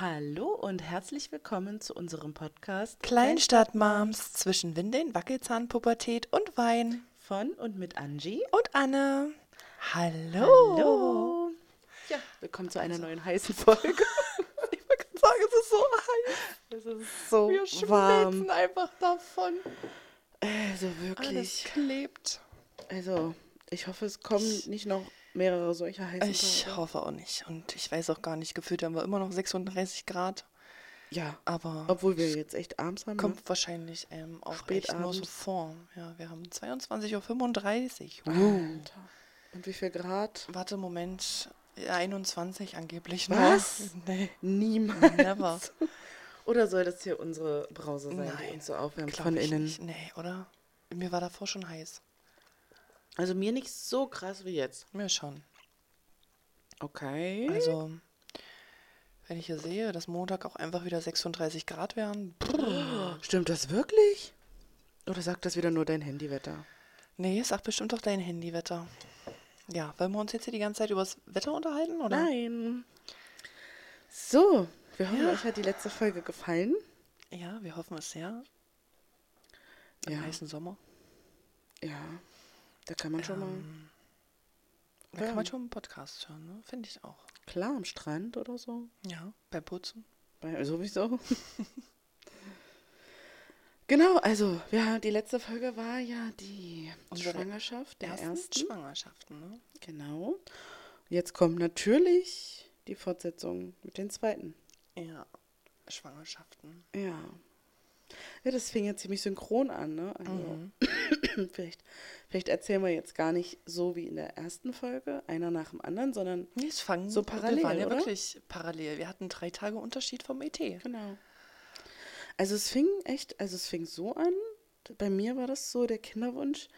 Hallo und herzlich willkommen zu unserem Podcast Kleinstadtmoms zwischen Windeln, Wackelzahnpubertät und Wein. von und mit Angie. Und Anne. Hallo. Hallo. Ja, willkommen zu einer neuen heißen Folge. Ich wollte gerade sagen, es ist so heiß. Es ist so Wir warm. schmelzen einfach davon. Also Alles wirklich. klebt. Also, ich hoffe, es kommen nicht noch mehrere solcher heißen Ich Tage. hoffe auch nicht. Und ich weiß auch gar nicht, gefühlt haben wir immer noch 36 Grad. Ja, Aber obwohl wir jetzt echt abends haben. kommt Ne? wahrscheinlich ähm, auch Spät echt nur so vor. Ja, wir haben 22.35 Uhr. Alter. Und wie viel Grad? Warte, Moment. 21 angeblich. Was? Nee, Niemals. never. Oder soll das hier unsere Brause sein, die Nein, uns so aufwärmt von innen? Nicht. Nee, oder? Mir war davor schon heiß. Also mir nicht so krass wie jetzt. Mir schon. Okay. Also, wenn ich hier sehe, dass Montag auch einfach wieder 36 Grad wären. brrr. Stimmt das wirklich? Oder sagt das wieder nur dein Handywetter? Nee, sagt bestimmt doch dein Handywetter. Ja, wollen wir uns jetzt hier die ganze Zeit übers Wetter unterhalten, oder? Nein. So, wir hoffen, Ja. euch hat die letzte Folge gefallen. Ja, wir hoffen es sehr. Im Ja. heißen Sommer. Ja, da kann man schon mal. Ähm, Da Ja. kann man schon einen Podcast hören, ne? Finde ich auch. Klar, am Strand oder so. Ja, beim Putzen. Bei, sowieso. genau, also, ja, die letzte Folge war ja die Unsere Schwangerschaft der Ersten ersten. Schwangerschaften, ne? Genau. Jetzt kommt natürlich die Fortsetzung mit den zweiten. Ja, Schwangerschaften. Ja. Ja, das fing ja ziemlich synchron an, ne? Also, Mhm. vielleicht, vielleicht erzählen wir jetzt gar nicht so wie in der ersten Folge, einer nach dem anderen, sondern Nee, es fangen So parallel, Wir waren ja oder? wirklich parallel. Wir hatten drei Tage Unterschied vom ET. genau. Also es fing echt, also es fing so an, bei mir war das so, der Kinderwunsch,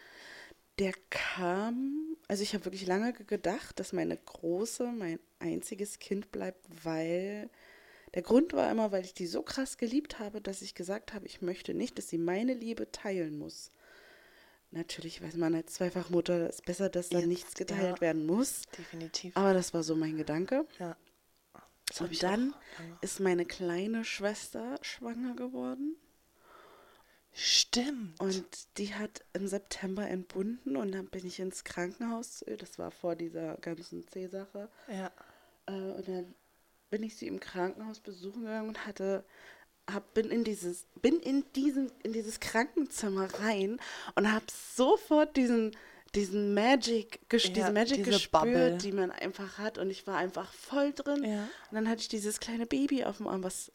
der kam, also ich habe wirklich lange ge- gedacht, dass meine Große mein einziges Kind bleibt, weil der Grund war immer, weil ich die so krass geliebt habe, dass ich gesagt habe, ich möchte nicht, dass sie meine Liebe teilen muss. Natürlich weiß man als Zweifachmutter, es ist besser, dass da Ja, nichts geteilt ja. werden muss. Definitiv. Aber das war so mein Gedanke. ja. Das Und dann ist meine kleine Schwester schwanger geworden. Stimmt. Und die hat im September entbunden und dann bin ich ins Krankenhaus. Das war vor dieser ganzen C-Sache. ja. Äh, Und dann bin ich sie im Krankenhaus besuchen gegangen und hatte, hab, bin in dieses, bin in diesen, in dieses Krankenzimmer rein und habe sofort diesen, diesen Magic, ges Ja, diese Magic diese gespürt, Bubble. die man einfach hat. Und ich war einfach voll drin. Ja. Und dann hatte ich dieses kleine Baby auf dem Arm, was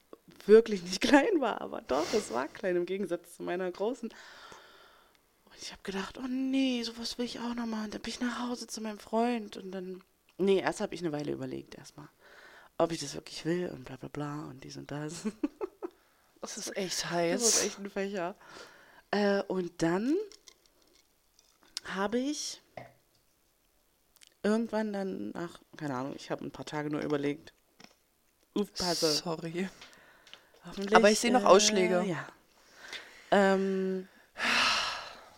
wirklich nicht klein war, aber doch, es war klein im Gegensatz zu meiner großen. Und ich habe gedacht, oh nee, sowas will ich auch noch machen. Dann bin ich nach Hause zu meinem Freund und dann. Nee, erst habe ich eine Weile überlegt, erstmal, ob ich das wirklich will und bla bla bla und dies und das. Das ist echt Das heiß. ist echt ein Fächer. Äh, und dann habe ich irgendwann dann nach, keine Ahnung, ich habe ein paar Tage nur überlegt. Aufpasse. Sorry. Aber ich sehe noch Ausschläge. Ja. Ähm,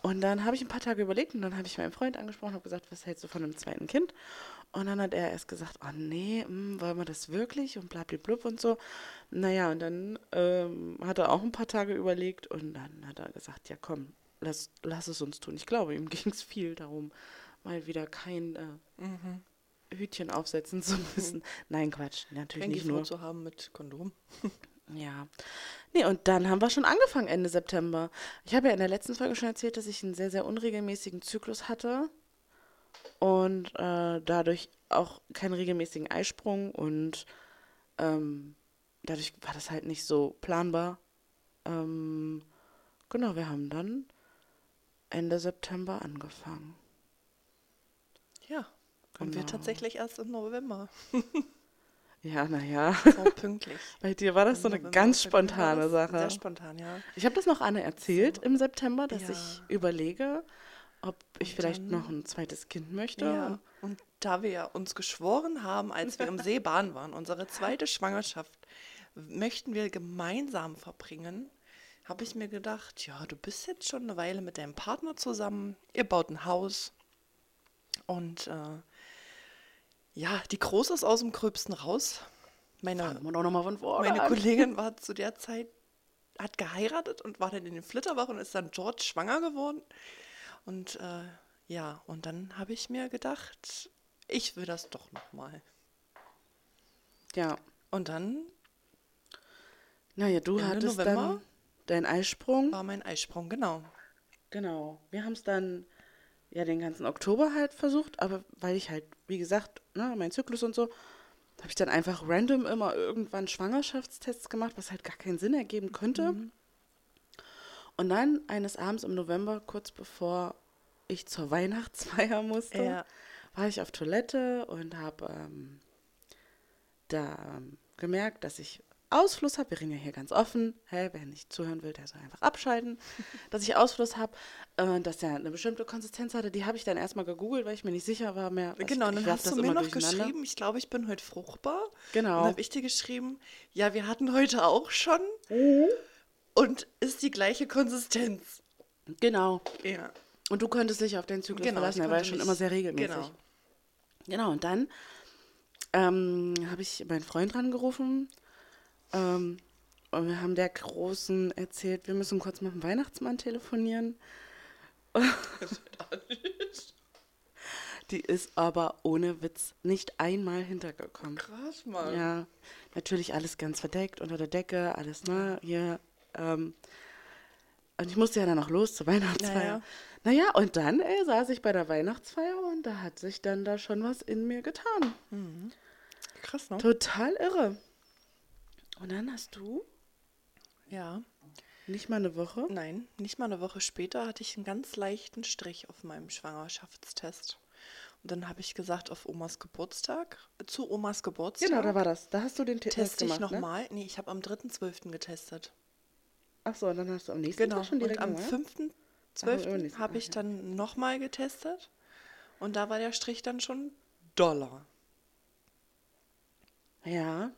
und dann habe ich ein paar Tage überlegt und dann habe ich meinen Freund angesprochen und habe gesagt, was hältst du von einem zweiten Kind? Und dann hat er erst gesagt, oh nee, hm, wollen wir das wirklich? Und blablablub und so. Naja, und dann ähm, hat er auch ein paar Tage überlegt und dann hat er gesagt, ja komm, lass, lass es uns tun. Ich glaube, ihm ging es viel darum, mal wieder kein äh, Hütchen aufsetzen zu müssen. Nein, Quatsch, natürlich Kein nicht nur. zu haben mit Kondom. Ja. Nee, und dann haben wir schon angefangen Ende September. Ich habe ja in der letzten Folge schon erzählt, dass ich einen sehr, sehr unregelmäßigen Zyklus hatte und äh, dadurch auch keinen regelmäßigen Eisprung und ähm, dadurch war das halt nicht so planbar. Ähm, genau, wir haben dann Ende September angefangen. Ja. Und wir Genau. tatsächlich erst im November. Ja, naja. So pünktlich. Bei dir war das so eine November. ganz spontane Sache. Sehr spontan, ja. Ich habe das noch Anne erzählt im September, dass Ja. ich überlege, ob ich Und vielleicht dann- noch ein zweites Kind möchte. Ja, und da wir ja uns geschworen haben, als wir im Seebahn waren, unsere zweite Schwangerschaft möchten wir gemeinsam verbringen, habe ich mir gedacht, ja, du bist jetzt schon eine Weile mit deinem Partner zusammen, ihr baut ein Haus und äh, ja, die Große ist aus dem Gröbsten raus. Meine, meine. Kollegin war zu der Zeit, hat geheiratet und war dann in den Flitterwochen und ist dann George schwanger geworden. Und äh, ja, und dann habe ich mir gedacht, ich will das doch nochmal. Ja. Und dann Naja, du Ende hattest November dann deinen Eisprung. war mein Eisprung, genau. Genau. Wir haben es dann ja den ganzen Oktober halt versucht, aber weil ich halt, wie gesagt, ne, mein Zyklus und so, habe ich dann einfach random immer irgendwann Schwangerschaftstests gemacht, was halt gar keinen Sinn ergeben könnte. Und dann eines Abends im November, kurz bevor ich zur Weihnachtsfeier musste, Ja. war ich auf Toilette und habe ähm, da ähm, gemerkt, dass ich Ausfluss habe. Wir reden ja hier ganz offen. Hä, wer nicht zuhören will, der soll einfach abschalten. dass ich Ausfluss habe, äh, dass der eine bestimmte Konsistenz hatte. Die habe ich dann erstmal gegoogelt, weil ich mir nicht sicher war mehr. was- Genau, ich dann hast du mir immer noch geschrieben, ich glaube, ich bin heute fruchtbar. Genau. Dann habe ich dir geschrieben, ja, wir hatten heute auch schon. Mhm. Und ist die gleiche Konsistenz. Genau. Ja. Und du konntest dich auf den Zyklus Genau, verlassen. Er war ja schon immer sehr regelmäßig. genau. Genau, und dann ähm, habe ich meinen Freund rangerufen ähm, und wir haben der Großen erzählt, wir müssen kurz mit dem Weihnachtsmann telefonieren. Die ist aber ohne Witz nicht einmal hintergekommen. Krass, Mann. Ja, natürlich alles ganz verdeckt unter der Decke, alles, ne, hier. Ähm, und ich musste ja dann noch los zur Weihnachtsfeier. Naja, und dann, ey, saß ich bei der Weihnachtsfeier und da hat sich dann da schon was in mir getan. Krass, ne? Total irre. Und dann hast du Ja. nicht mal eine Woche. Nein, nicht mal eine Woche später hatte ich einen ganz leichten Strich auf meinem Schwangerschaftstest. Und dann habe ich gesagt, auf Omas Geburtstag, zu Omas Geburtstag, Genau, da war das. Da hast du den Te- Test teste ich gemacht, ne? nochmal. Nee, ich habe am 3.12. getestet. Ach so, und dann hast du am nächsten Genau. Tag schon Und direkt am gemacht? 5.12. übernächsten habe Tag, ich dann nochmal getestet. Und da war der Strich dann schon Dollar. Ja,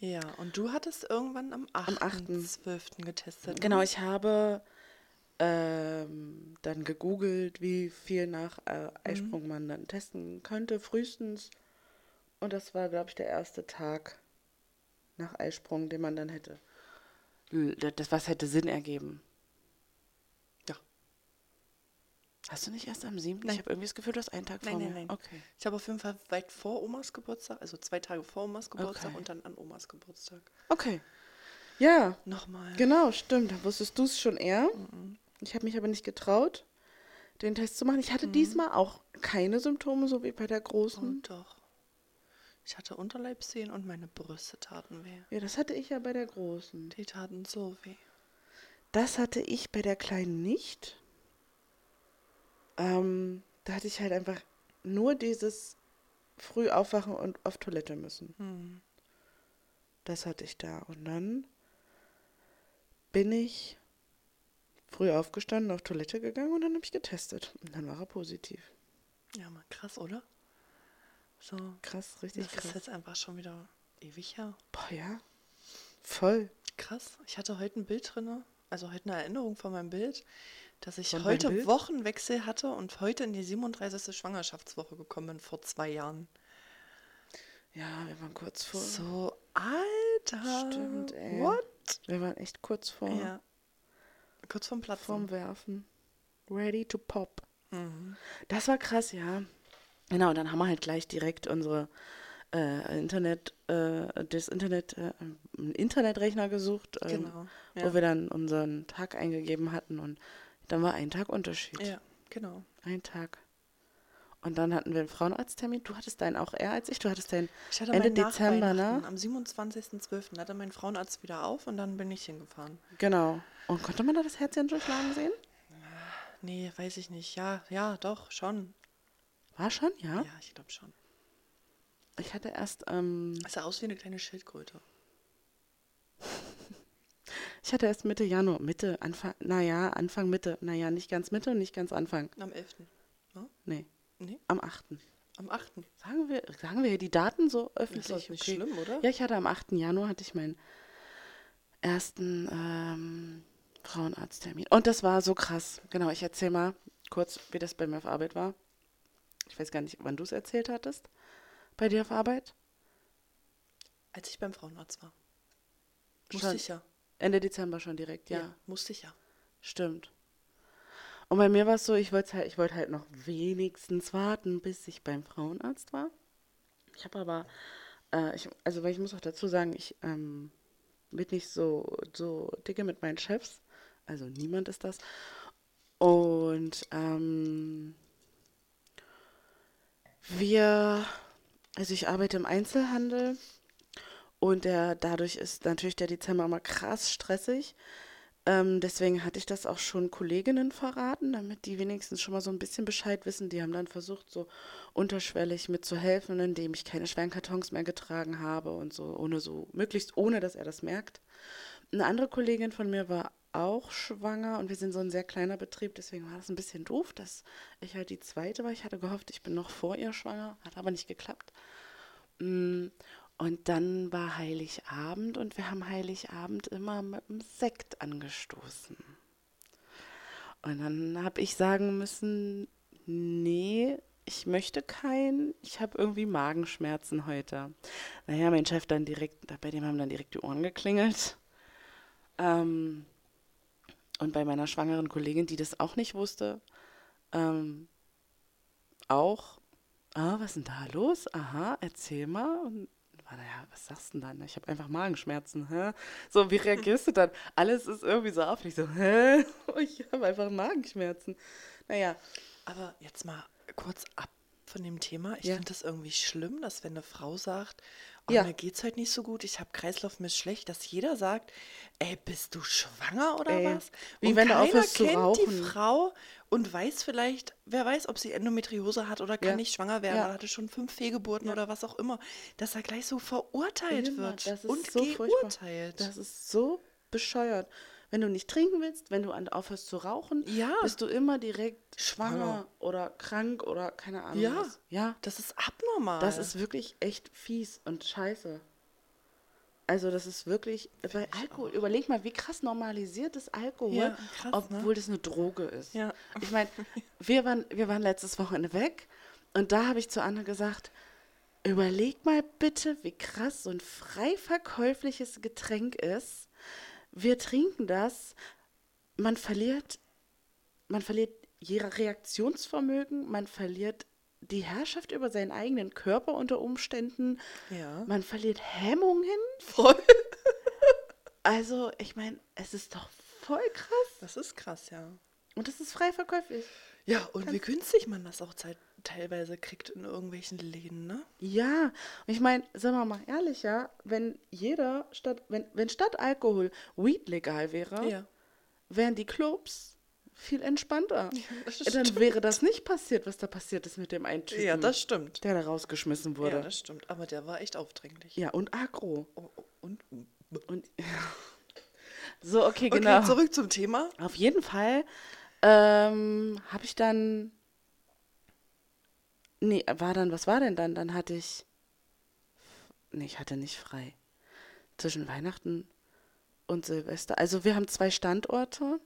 Ja, und du hattest irgendwann am 8.12. getestet. ne? Genau, ich habe ähm, dann gegoogelt, wie viel nach äh, Eisprung man dann testen könnte, frühestens. Und das war, glaube ich, der erste Tag nach Eisprung, den man dann hätte. Das, was hätte Sinn ergeben. Ja. Hast du nicht erst am 7.? Nein. Ich habe irgendwie das Gefühl, du hast einen Tag Nein, vor nein, mir. nein. Okay. Ich habe auf jeden Fall weit vor Omas Geburtstag, also zwei Tage vor Omas Geburtstag Okay. und dann an Omas Geburtstag. Okay. Ja, Nochmal. Genau, stimmt. Da wusstest du es schon eher. Ich habe mich aber nicht getraut, den Test zu machen. Ich hatte diesmal auch keine Symptome, so wie bei der großen. Und doch. Ich hatte Unterleibswehen und meine Brüste taten weh. Ja, das hatte ich ja bei der großen. Die taten so weh. Das hatte ich bei der kleinen nicht. Ähm, da hatte ich halt einfach nur dieses früh aufwachen und auf Toilette müssen. Hm. Das hatte ich da. Und dann bin ich früh aufgestanden, auf Toilette gegangen und dann habe ich getestet. Und dann war er positiv. Ja, mal krass, oder? So. Krass, richtig Das krass. ist jetzt einfach schon wieder ewig her. Boah, ja. Voll. Krass. Ich hatte heute ein Bild drin, also heute eine Erinnerung von meinem Bild, dass ich deinem heute? Wochenwechsel hatte und heute in die 37. Schwangerschaftswoche gekommen bin, vor zwei Jahren. Ja, wir waren kurz vor. So, Alter. Stimmt, ey. What? Wir waren echt kurz vor Ja. Kurz vorm Platzen. vorm Werfen. Ready to pop. Mhm. Das war krass, ja. Genau, und dann haben wir halt gleich direkt unsere äh, Internet, äh, das Internet, äh, einen Internetrechner gesucht, ähm, Genau. wo Ja. wir dann unseren Tag eingegeben hatten und dann war ein Tag Unterschied. ja, genau. Ein Tag. Und dann hatten wir einen Frauenarzttermin. Du hattest deinen auch eher als ich. Du hattest deinen Ich hatte Ende Dezember, ne? Am 27.12. hatte mein Frauenarzt wieder auf und dann bin ich hingefahren. Genau. Und konnte man da das Herzchen schon schlagen sehen? Nee, weiß ich nicht. Ja, ja, doch, schon. War schon, ja. Ja, ich glaube schon. Ich hatte erst, ähm, Es sah aus wie eine kleine Schildkröte. Ich hatte erst Mitte Januar, Mitte, Anfang, naja, Anfang, Mitte, naja, nicht ganz Mitte und nicht ganz Anfang. Am 11. Ja? Nee, Nee, am 8. am 8. Sagen wir, sagen wir die Daten so öffentlich? Ist das nicht schlimm, oder? Ja, ich hatte am 8. Januar hatte ich meinen ersten ähm, Frauenarzttermin. Und das war so krass. Genau, ich erzähle mal kurz, wie das bei mir auf Arbeit war. Ich weiß gar nicht, wann du es erzählt hattest. Bei dir auf Arbeit? Als ich beim Frauenarzt war. Musste ich ja. Ende Dezember schon direkt, ja. musste ich ja. Stimmt. Und bei mir war es so, ich wollte halt, ich wollte halt noch wenigstens warten, bis ich beim Frauenarzt war. Ich habe aber, äh, ich, also weil ich muss auch dazu sagen, ich ähm, bin nicht so, so dicke mit meinen Chefs. Also niemand ist das. Und ähm, wir, also ich arbeite im Einzelhandel und der, dadurch ist natürlich der Dezember immer krass stressig. Ähm, deswegen hatte ich das auch schon Kolleginnen verraten, damit die wenigstens schon mal so ein bisschen Bescheid wissen. Die haben dann versucht, so unterschwellig mitzuhelfen, indem ich keine schweren Kartons mehr getragen habe und so, ohne so, möglichst ohne, dass er das merkt. Eine andere Kollegin von mir war auch schwanger und wir sind so ein sehr kleiner Betrieb, deswegen war das ein bisschen doof, dass ich halt die zweite war. Ich hatte gehofft, ich bin noch vor ihr schwanger, hat aber nicht geklappt. Mm, und dann war Heiligabend und wir haben Heiligabend immer mit einem Sekt angestoßen. Und dann habe ich sagen müssen, nee, ich möchte keinen, ich habe irgendwie Magenschmerzen heute. Naja, mein Chef dann direkt, bei dem haben dann direkt die Ohren geklingelt. Ähm, und bei meiner schwangeren Kollegin, die das auch nicht wusste, ähm, auch, ah, was ist denn da los? Aha, erzähl mal. Und war naja, was sagst du denn dann? Ich habe einfach Magenschmerzen. Hä? So, wie reagierst du dann? Alles ist irgendwie so auf. Ich so, hä? Ich habe einfach Magenschmerzen. Naja. Aber jetzt mal kurz ab von dem Thema. Ich Ja. finde das irgendwie schlimm, dass wenn eine Frau sagt, oh, Ja. mir geht's heute nicht so gut, ich habe Kreislauf, mir ist schlecht, dass jeder sagt, ey, bist du schwanger oder Ey, was? wie und wenn du keiner aufhörst zu kennt die rauchen. Frau und weiß vielleicht, wer weiß, ob sie Endometriose hat oder kann Ja. nicht schwanger werden oder hatte schon fünf Fehlgeburten oder was auch immer, dass er gleich so verurteilt wird und so furchtbar. geurteilt. Das ist so bescheuert. Wenn du nicht trinken willst, wenn du aufhörst zu rauchen, Ja. bist du immer direkt schwanger, Schwanger. oder krank oder keine Ahnung Ja. was. Ja, das ist abnormal. das ist wirklich echt fies und scheiße. Also das ist wirklich, bei Alkohol, überleg mal, wie krass normalisiert ist Alkohol, Ja, krass, ne? obwohl das eine Droge ist. Ja. Ich meine, wir waren, wir waren letztes Wochenende weg und da habe ich zu Anne gesagt, überleg mal bitte, wie krass so ein frei verkäufliches Getränk ist. Wir trinken das, man verliert, man verliert je Reaktionsvermögen, man verliert die Herrschaft über seinen eigenen Körper unter Umständen, Ja. man verliert Hemmungen. Voll. Also, ich meine, es ist doch voll krass. Das ist krass, ja. Und es ist frei verkäuflich. Ja, und wie günstig man das auch zeit- teilweise kriegt in irgendwelchen Läden, ne? Ja, und ich meine, sagen wir mal ehrlich, ja, wenn jeder statt, wenn, wenn statt Alkohol Weed legal wäre, wären die Clubs viel entspannter. das Dann stimmt. wäre das nicht passiert, was da passiert ist mit dem einen Typen, Ja, das stimmt. der da rausgeschmissen Ja, wurde. das stimmt. Aber der war echt aufdringlich. Ja, und Agro. Oh, oh, und Und so, okay, okay, genau. zurück zum Thema. Auf jeden Fall ähm, habe ich dann. Nee, war dann, was war denn dann? Dann hatte ich. Nee, ich hatte nicht frei. Zwischen Weihnachten und Silvester. Also wir haben zwei Standorte.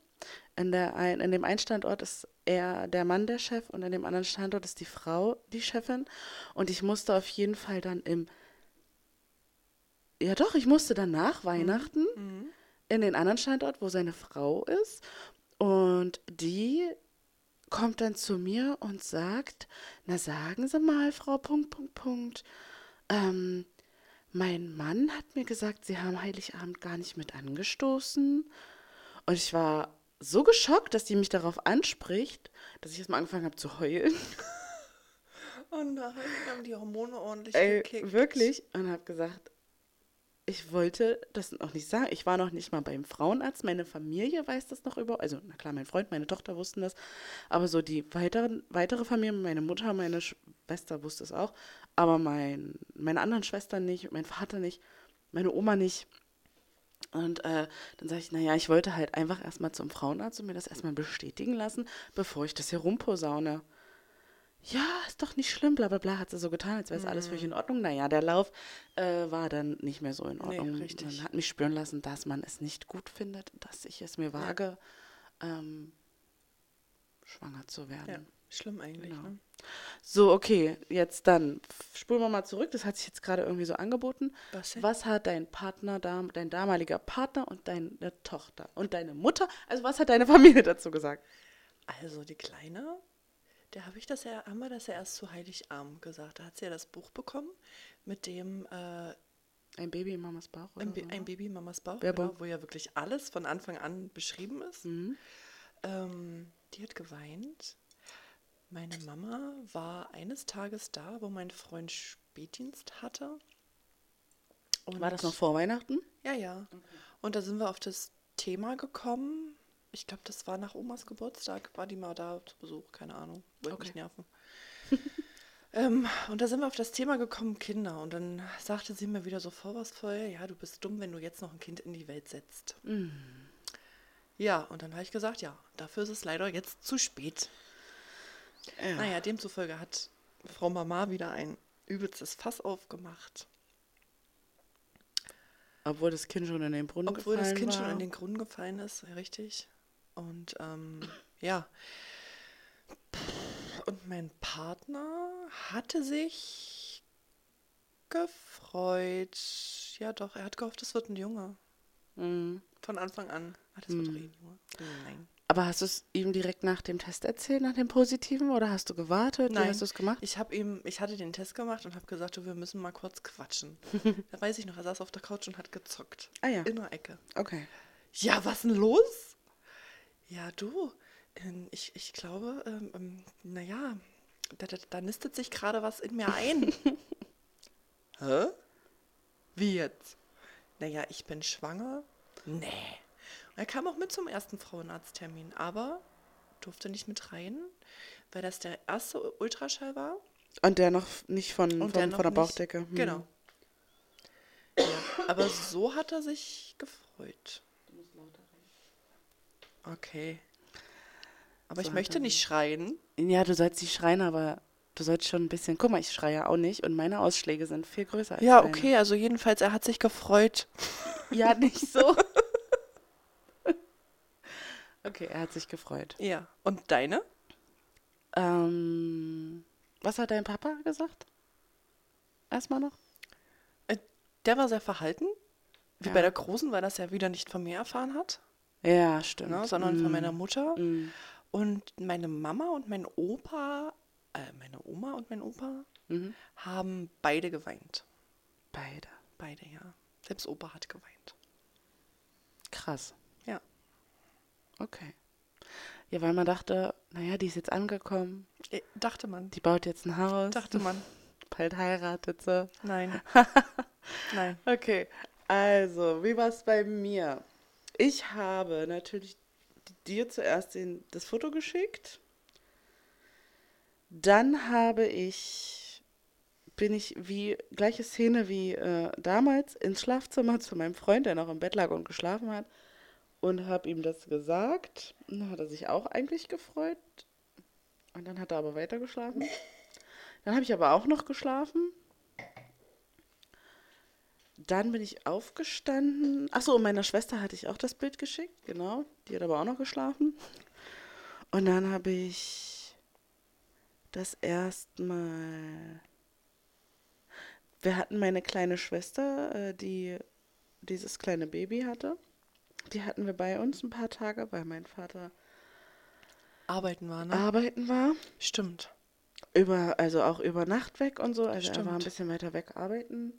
In, der ein, in dem einen Standort ist er der Mann der Chef und in dem anderen Standort ist die Frau die Chefin. Und ich musste auf jeden Fall dann im. Ja doch, ich musste dann nach Weihnachten in den anderen Standort, wo seine Frau ist. Und die kommt dann zu mir und sagt, na sagen Sie mal, Frau Punkt, Punkt, Punkt, ähm, mein Mann hat mir gesagt, Sie haben Heiligabend gar nicht mit angestoßen. Und ich war so geschockt, dass die mich darauf anspricht, dass ich erstmal angefangen habe zu heulen. Oh nein, haben die Hormone ordentlich Ey, gekickt. wirklich. Und habe gesagt, ich wollte das noch nicht sagen. Ich war noch nicht mal beim Frauenarzt. Meine Familie weiß das noch über. Also, na klar, mein Freund, meine Tochter wussten das. Aber so die weiteren, weitere Familie, meine Mutter, meine Schwester wusste es auch. Aber mein, meine anderen Schwestern nicht, mein Vater nicht, meine Oma nicht. Und äh, dann sage ich, naja, ich wollte halt einfach erstmal zum Frauenarzt und mir das erstmal bestätigen lassen, bevor ich das hier rumposaune. Ja, ist doch nicht schlimm, bla bla bla, hat sie so getan, als wäre es alles völlig in Ordnung. Naja, der Lauf äh, war dann nicht mehr so in Nee, Ordnung. richtig. Man hat mich spüren lassen, dass man es nicht gut findet, dass ich es mir wage, ähm, schwanger zu werden. Ja, Schlimm eigentlich, Genau. ne? So, okay, jetzt dann spulen wir mal zurück. Das hat sich jetzt gerade irgendwie so angeboten. Was? Was hat dein Partner, dein damaliger Partner und deine Tochter und deine Mutter, also was hat deine Familie dazu gesagt? Also die Kleine, der habe ich das ja, haben wir das ja erst zu Heiligabend gesagt. Da hat sie ja das Buch bekommen mit dem äh, Ein Baby in Mamas Bauch? Oder ein, so, ein ne? Baby in Mamas Bauch, genau, wo ja wirklich alles von Anfang an beschrieben ist. Mhm. Ähm, die hat geweint. Meine Mama war eines Tages da, wo mein Freund Spätdienst hatte. Und War das noch vor Weihnachten? Ja, ja. Und da sind wir auf das Thema gekommen. Ich glaube, das war nach Omas Geburtstag. War die mal da zu Besuch? Keine Ahnung. Wollte mich Okay. nerven. ähm, und da sind wir auf das Thema gekommen, Kinder. Und dann sagte sie mir wieder so vorwurfsvoll, ja, du bist dumm, wenn du jetzt noch ein Kind in die Welt setzt. Ja, und dann habe ich gesagt, ja, dafür ist es leider jetzt zu spät. Ja. Naja, demzufolge hat Frau Mama wieder ein übelstes Fass aufgemacht. Obwohl das Kind schon in den Brunnen Obwohl gefallen das Kind war. schon in den Brunnen gefallen ist, ja, richtig. Und ähm, ja. Und mein Partner hatte sich gefreut. Ja, doch, er hat gehofft, es wird ein Junge. Mhm. Von Anfang an. Ah, das wird doch eh ein Junge. Nein. Aber hast du es ihm direkt nach dem Test erzählt, nach dem Positiven, oder hast du gewartet? Wie Nein. hast du es gemacht? Ich habe ihm, ich hatte den Test gemacht und habe gesagt, du, wir müssen mal kurz quatschen. da weiß ich noch, er saß auf der Couch und hat gezockt. Ah ja. In der Ecke. Okay. Ja, was denn los? Ja, du, ähm, ich, ich glaube, ähm, ähm, naja, da, da, da nistet sich gerade was in mir ein. Hä? Wie jetzt? Naja, ich bin schwanger. Nee. Und er kam auch mit zum ersten Frauenarzttermin, aber durfte nicht mit rein, weil das der erste Ultraschall war. Und der noch nicht von, von, der von der Bauchdecke. Hm. Genau. Ja, aber so hat er sich gefreut. Okay. Aber So ich möchte nicht schreien. Ja, du sollst nicht schreien, aber du sollst schon ein bisschen. Guck mal, ich schreie auch nicht und meine Ausschläge sind viel größer als Ja, deine. okay, also jedenfalls, er hat sich gefreut. Ja, nicht so. okay, er hat sich gefreut. Ja. Und deine? Ähm, was hat dein Papa gesagt? Erstmal noch? Äh, Der war sehr verhalten. Wie Ja. bei der Großen, weil das ja wieder nicht von mir erfahren hat, Ja, stimmt. ne, sondern von Mm, meiner Mutter. mm, Und meine Mama und mein Opa, äh, meine Oma und mein Opa mhm. haben beide geweint. Beide. Beide, ja. Selbst Opa hat geweint. Krass. Ja. Okay. Ja, weil man dachte, naja, die ist jetzt angekommen, Äh, Dachte man. die baut jetzt ein Haus, Dachte man. bald heiratet sie. Nein. Nein. Okay, also, wie war es bei mir? Ich habe natürlich dir zuerst den, das Foto geschickt. Dann habe ich, bin ich wie, gleiche Szene wie äh, damals, ins Schlafzimmer zu meinem Freund, der noch im Bett lag und geschlafen hat, und habe ihm das gesagt. Dann hat er sich auch eigentlich gefreut. Und dann hat er aber weiter geschlafen. Dann habe ich aber auch noch geschlafen. Dann bin ich aufgestanden. Achso, und meiner Schwester hatte ich auch das Bild geschickt, genau. Die hat aber auch noch geschlafen. Und dann habe ich das erstmal. Wir hatten meine kleine Schwester, äh, die dieses kleine Baby hatte. Die hatten wir bei uns ein paar Tage, weil mein Vater Arbeiten war, ne? arbeiten war. Stimmt. Über, also auch über Nacht weg und so. Also er war ein Stimmt. bisschen weiter weg arbeiten.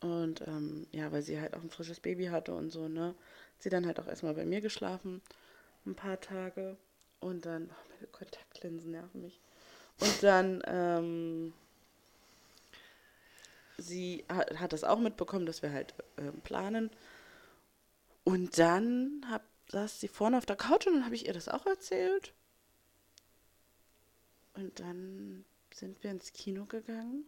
Und ähm, ja, weil sie halt auch ein frisches Baby hatte und so, ne? Sie dann halt auch erstmal bei mir geschlafen. Ein paar Tage. Und dann, oh, meine Kontaktlinsen nerven mich. Und dann, ähm, sie hat, hat das auch mitbekommen, dass wir halt ähm, planen. Und dann hab, saß sie vorne auf der Couch und dann habe ich ihr das auch erzählt. Und dann sind wir ins Kino gegangen,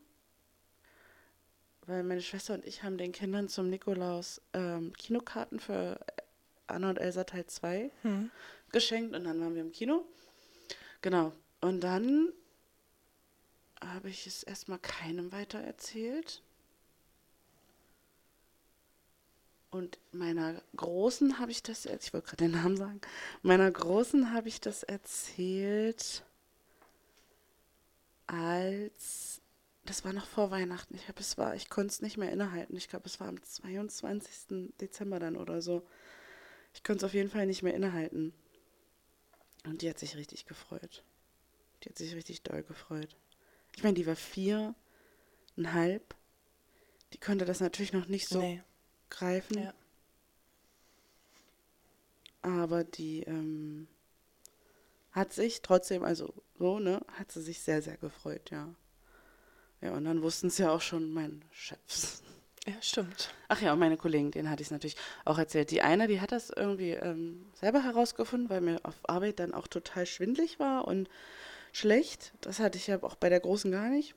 weil meine Schwester und ich haben den Kindern zum Nikolaus ähm, Kinokarten für Anna und Elsa Teil 2 Hm. geschenkt und dann waren wir im Kino. Genau. Und dann habe ich es erstmal keinem weiter erzählt. Und meiner Großen habe ich das, ich wollte gerade den Namen sagen, meiner Großen habe ich das erzählt als das war noch vor Weihnachten. Ich glaube, es war, ich konnte es nicht mehr innehalten. Ich glaube, es war am 22. Dezember dann oder so. Ich konnte es auf jeden Fall nicht mehr innehalten. Und die hat sich richtig gefreut. Die hat sich richtig doll gefreut. Ich meine, die war viereinhalb. Die konnte das natürlich noch nicht so Nee. greifen. Ja. Aber die ähm, hat sich trotzdem, also so, ne, hat sie sich sehr, sehr gefreut, ja. Ja, und dann wussten es ja auch schon meine Chefs. Ja, stimmt. Ach ja, und meine Kollegen, denen hatte ich es natürlich auch erzählt. Die eine, die hat das irgendwie ähm, selber herausgefunden, weil mir auf Arbeit dann auch total schwindlig war und schlecht. Das hatte ich ja auch bei der Großen gar nicht.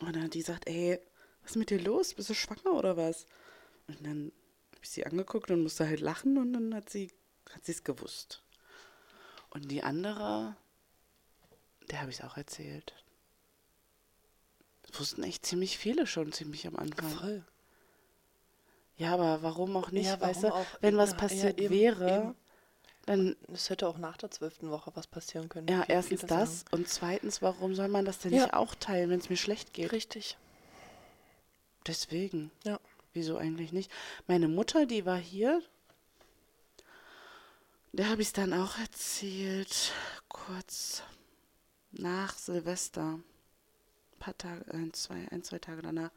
Und dann hat die gesagt, ey, was ist mit dir los? Bist du schwanger oder was? Und dann habe ich sie angeguckt und musste halt lachen und dann hat sie hat sie es gewusst. Und die andere, der habe ich es auch erzählt. Das wussten echt ziemlich viele schon ziemlich am Anfang. Voll. Ja, aber warum auch nicht? Ja, weißt warum du, auch? wenn was passiert ja, eben, wäre, eben. dann Es hätte auch nach der zwölften Woche was passieren können. ja, wie erstens viele das sagen. und zweitens, warum soll man das denn Ja. nicht auch teilen, wenn es mir schlecht geht? Richtig. Deswegen. Ja. Wieso eigentlich nicht? Meine Mutter, die war hier. Der habe ich es dann auch erzählt, kurz nach Silvester. Ein paar Tage, ein, zwei, ein, zwei Tage danach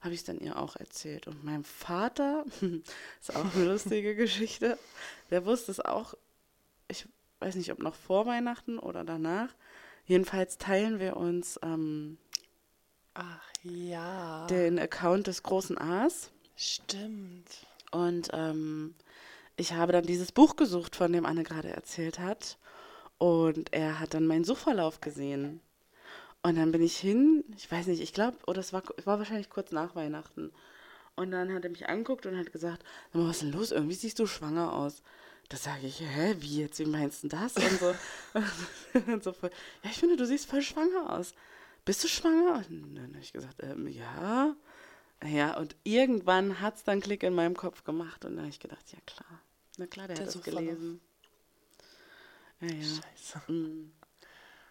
habe ich es dann ihr auch erzählt. Und mein Vater, ist auch eine lustige Geschichte, der wusste es auch, ich weiß nicht, ob noch vor Weihnachten oder danach. Jedenfalls teilen wir uns ähm, Ach ja. den Account des großen A's. Stimmt. Und ähm, ich habe dann dieses Buch gesucht, von dem Anne gerade erzählt hat. Und er hat dann meinen Suchverlauf gesehen. Und dann bin ich hin, ich weiß nicht, ich glaube, oder es war, war wahrscheinlich kurz nach Weihnachten. Und dann hat er mich angeguckt und hat gesagt, Sag mal, was ist denn los? Irgendwie siehst du schwanger aus. Da sage ich, hä, wie jetzt, wie meinst du das? Und so, und so voll, ja, ich finde, du siehst voll schwanger aus. Bist du schwanger? Und dann habe ich gesagt, ähm, ja. Ja, und irgendwann hat es dann Klick in meinem Kopf gemacht und dann habe ich gedacht, ja klar. Na klar, der, Der hat das gelesen. Ja, ja. Scheiße. Mm.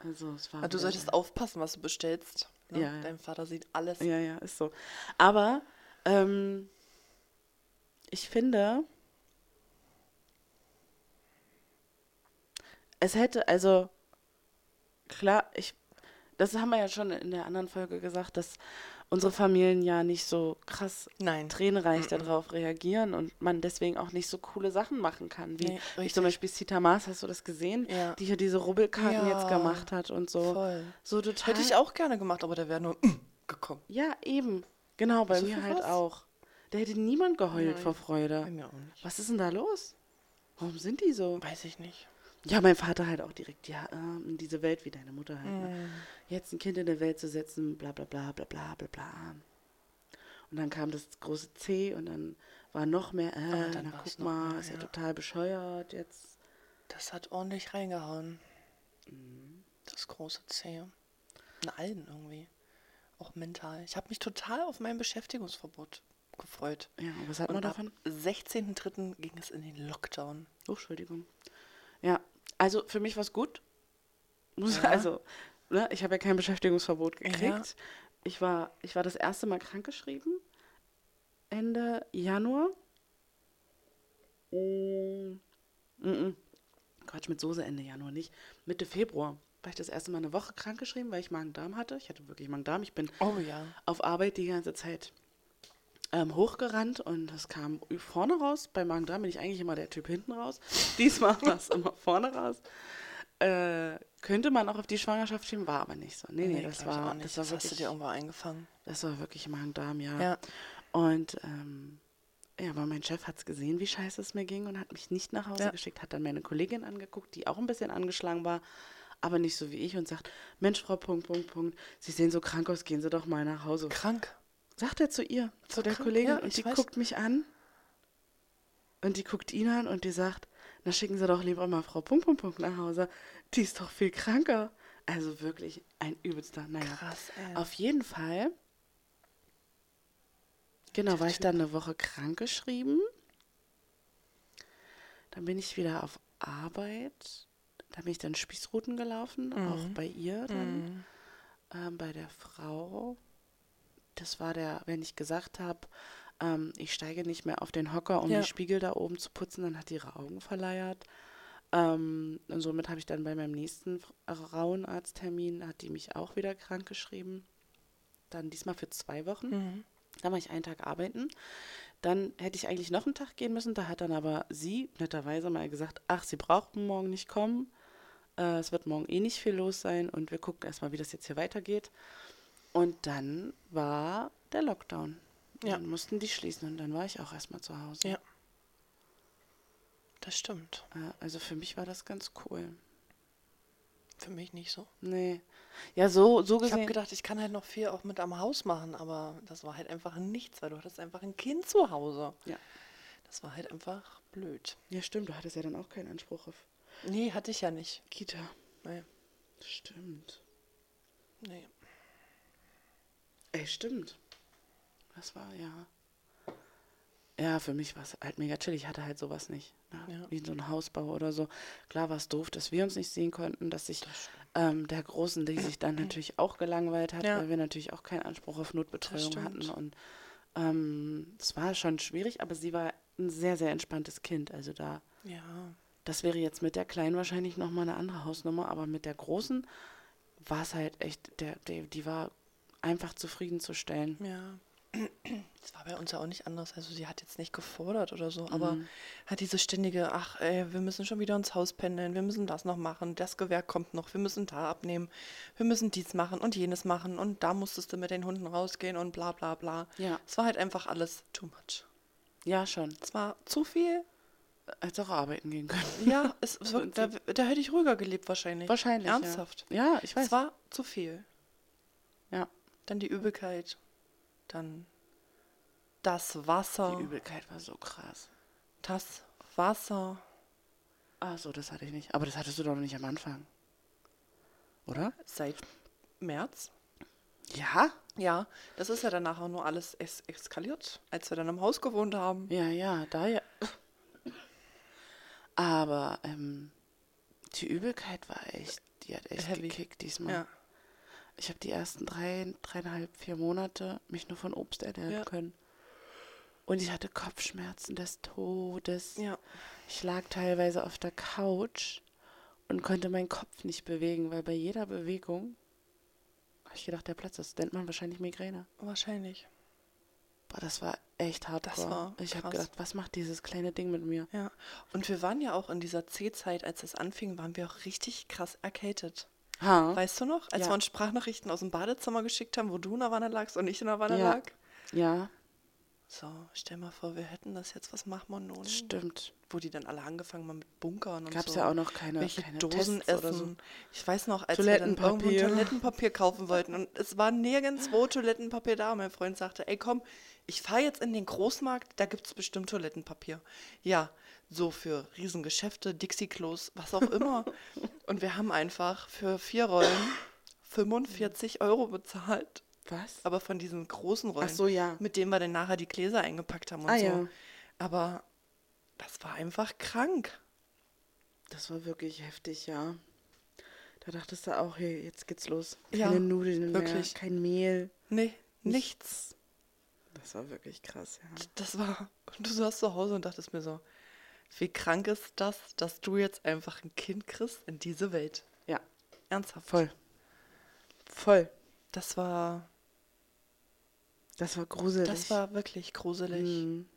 Also es war. Ah, du solltest aufpassen, was du bestellst. Ne? Ja, ja. Dein Vater sieht alles. Ja, ja, ist so. Aber ähm, ich finde, es hätte, also klar, ich, das haben wir ja schon in der anderen Folge gesagt, dass unsere Familien ja nicht so krass Nein. tränenreich darauf reagieren und man deswegen auch nicht so coole Sachen machen kann. Wie Nee, zum Beispiel Sita Maas, hast du das gesehen? Ja. Die hier diese Rubbelkarten Ja, jetzt gemacht hat und so. Voll. So total. Hätte ich auch gerne gemacht, aber der wäre nur mm, gekommen. Ja, eben. Genau, bei So mir halt was? auch. Da hätte niemand geheult Nein. vor Freude. Bei mir auch nicht. Was ist denn da los? Warum sind die so? Weiß ich nicht. Ja, mein Vater halt auch direkt, ja, ähm, in diese Welt wie deine Mutter halt. Ne? Mm. Jetzt ein Kind in der Welt zu setzen, bla bla bla bla bla bla bla. Und dann kam das große C und dann war noch mehr, äh, Ah, dann na guck mal, mehr, ist ja, ja. total bescheuert jetzt. Das hat ordentlich reingehauen. Mhm. Das große C. In allen irgendwie. Auch mental. Ich habe mich total auf mein Beschäftigungsverbot gefreut. Ja, und was hat man Und ab davon? 16.03. ging es in den Lockdown. Oh, Entschuldigung. Ja, also für mich war es gut. Ja. Also, ne, ich habe ja kein Beschäftigungsverbot gekriegt. Ja. Ich, war, ich war das erste Mal krankgeschrieben. Ende Januar. Mm, mm, mm. Quatsch, mit Soße Ende Januar nicht. Mitte Februar war ich das erste Mal eine Woche krankgeschrieben, weil ich Magen-Darm hatte. Ich hatte wirklich Magen-Darm. Ich bin Oh ja. auf Arbeit die ganze Zeit ähm, hochgerannt und das kam vorne raus. Bei Magen-Darm bin ich eigentlich immer der Typ hinten raus. Diesmal war es immer vorne raus. Äh, könnte man auch auf die Schwangerschaft schieben, war aber nicht so. Nee, nee, das, glaub ich war, das war das hast du wirklich, dir irgendwo eingefangen. das war wirklich Magen-Darm, ja. Ja. Und ähm, ja, aber mein Chef hat es gesehen, wie scheiße es mir ging und hat mich nicht nach Hause Ja. geschickt, hat dann meine Kollegin angeguckt, die auch ein bisschen angeschlagen war, aber nicht so wie ich und sagt, Mensch, Frau Punkt, Punkt, Punkt, Sie sehen so krank aus, gehen Sie doch mal nach Hause. Krank. Sagt er zu ihr, zu der krank, Kollegin, ja, und die weiß. guckt mich an und die guckt ihn an und die sagt, na schicken Sie doch lieber mal Frau Punkt, Punkt, Punkt nach Hause. Die ist doch viel kranker. Also wirklich ein übelster, naja. Krass, ey. Auf jeden Fall, genau, war ich dann eine Woche krankgeschrieben. Dann bin ich wieder auf Arbeit. da bin ich dann Spießrouten gelaufen, auch bei ihr dann, ähm, bei der Frau. Das war der, wenn ich gesagt habe, ähm, ich steige nicht mehr auf den Hocker, um Ja. die Spiegel da oben zu putzen, dann hat die ihre Augen verleiert. Ähm, und somit habe ich dann bei meinem nächsten Frauenarzttermin, hat die mich auch wieder krank geschrieben. Dann diesmal für zwei Wochen. Mhm. Dann war ich einen Tag arbeiten. Dann hätte ich eigentlich noch einen Tag gehen müssen. Da hat dann aber sie netterweise mal gesagt, ach, sie brauchten morgen nicht kommen. Äh, es wird morgen eh nicht viel los sein und wir gucken erstmal, wie das jetzt hier weitergeht. Und dann war der Lockdown. Ja. Dann mussten die schließen und dann war ich auch erstmal zu Hause. Ja. Das stimmt. Also für mich war das ganz cool. Für mich nicht so. Nee. Ja, so, so Ich habe gesehen. gedacht, ich kann halt noch viel auch mit am Haus machen, aber das war halt einfach nichts, weil du hattest einfach ein Kind zu Hause. Ja. Das war halt einfach blöd. ja, stimmt, du hattest ja dann auch keinen Anspruch auf Nee, hatte ich ja nicht. Kita. Nee. Stimmt. nee. Ey, stimmt. Das war ja. Ja, für mich war es halt mega chill. Ich hatte halt sowas nicht. Ne? Ja. Wie so ein Hausbau oder so. Klar war es doof, dass wir uns nicht sehen konnten, dass sich ähm, der Großen, die sich dann natürlich auch gelangweilt hat, Ja. weil wir natürlich auch keinen Anspruch auf Notbetreuung hatten. Und ähm, es war schon schwierig, aber sie war ein sehr, sehr entspanntes Kind. Also da, Ja. das wäre jetzt mit der Kleinen wahrscheinlich nochmal eine andere Hausnummer, aber mit der Großen war es halt echt, der, der, die war einfach zufriedenzustellen. Ja. Das war bei uns ja auch nicht anders. Also sie hat jetzt nicht gefordert oder so, aber hat diese ständige, ach ey, wir müssen schon wieder ins Haus pendeln, wir müssen das noch machen, das Gewerk kommt noch, wir müssen da abnehmen, wir müssen dies machen und jenes machen und da musstest du mit den Hunden rausgehen und bla bla bla. Ja. Es war halt einfach alles too much. Ja, schon. Es war zu viel. Hätte auch arbeiten gehen können. Ja, es, es war, da, da hätte ich ruhiger gelebt wahrscheinlich. Wahrscheinlich. Ernsthaft. Ja, ja ich weiß. Es war zu viel. ja. Dann die Übelkeit, dann das Wasser. Die Übelkeit war so krass. Das Wasser. Ach so, das hatte ich nicht. Aber das hattest du doch noch nicht am Anfang. Oder? Seit März. Ja? Ja, das ist ja dann nachher nur alles es eskaliert, als wir dann im Haus gewohnt haben. Ja, ja, da ja. Aber ähm, die Übelkeit war echt, die hat echt Heavy. gekickt diesmal. Ja. Ich habe die ersten drei, dreieinhalb, vier Monate mich nur von Obst ernähren Ja. können. Und ich hatte Kopfschmerzen des Todes. Ja. Ich lag teilweise auf der Couch und konnte meinen Kopf nicht bewegen, weil bei jeder Bewegung habe ich gedacht, der Platz ist. Nennt man wahrscheinlich Migräne. Wahrscheinlich. Boah, das war echt hardcore. war ich habe gedacht, was macht dieses kleine Ding mit mir? Ja. Und wir waren ja auch in dieser C-Zeit, als es anfing, waren wir auch richtig krass erkältet. Ha? Weißt du noch, als Ja. wir uns Sprachnachrichten aus dem Badezimmer geschickt haben, wo du in der Wanne lagst und ich in der Wanne Ja. lag? Ja, So, stell mal vor, wir hätten das jetzt, was machen wir nun? stimmt. Wo die dann alle angefangen haben mit Bunkern und Gab so. es ja auch noch keine, welche keine Dosen Tests essen. so. Ich weiß noch, als wir dann irgendwo Toilettenpapier. Toilettenpapier kaufen wollten und es war nirgendwo Toilettenpapier da. Und mein Freund sagte, ey komm, ich fahre jetzt in den Großmarkt, da gibt es bestimmt Toilettenpapier. Ja, so für Riesengeschäfte, Dixie-Klos, was auch immer. und wir haben einfach für vier Rollen 45 Euro bezahlt. Was? Aber von diesen großen Rollen, so, ja. mit denen wir dann nachher die Gläser eingepackt haben und Ah, so. ja. Aber das war einfach krank. Das war wirklich heftig, ja. Da dachtest du auch, hey, jetzt geht's los. Ja, Keine Nudeln wirklich. mehr, kein Mehl. Nee, nichts. Das war wirklich krass, ja. Das war. Und du saßt zu Hause und dachtest mir so, wie krank ist das, dass du jetzt einfach ein Kind kriegst in diese Welt? Ja, Ernsthaft. voll. Voll. Das war. Das war gruselig. Das war wirklich gruselig. Mhm.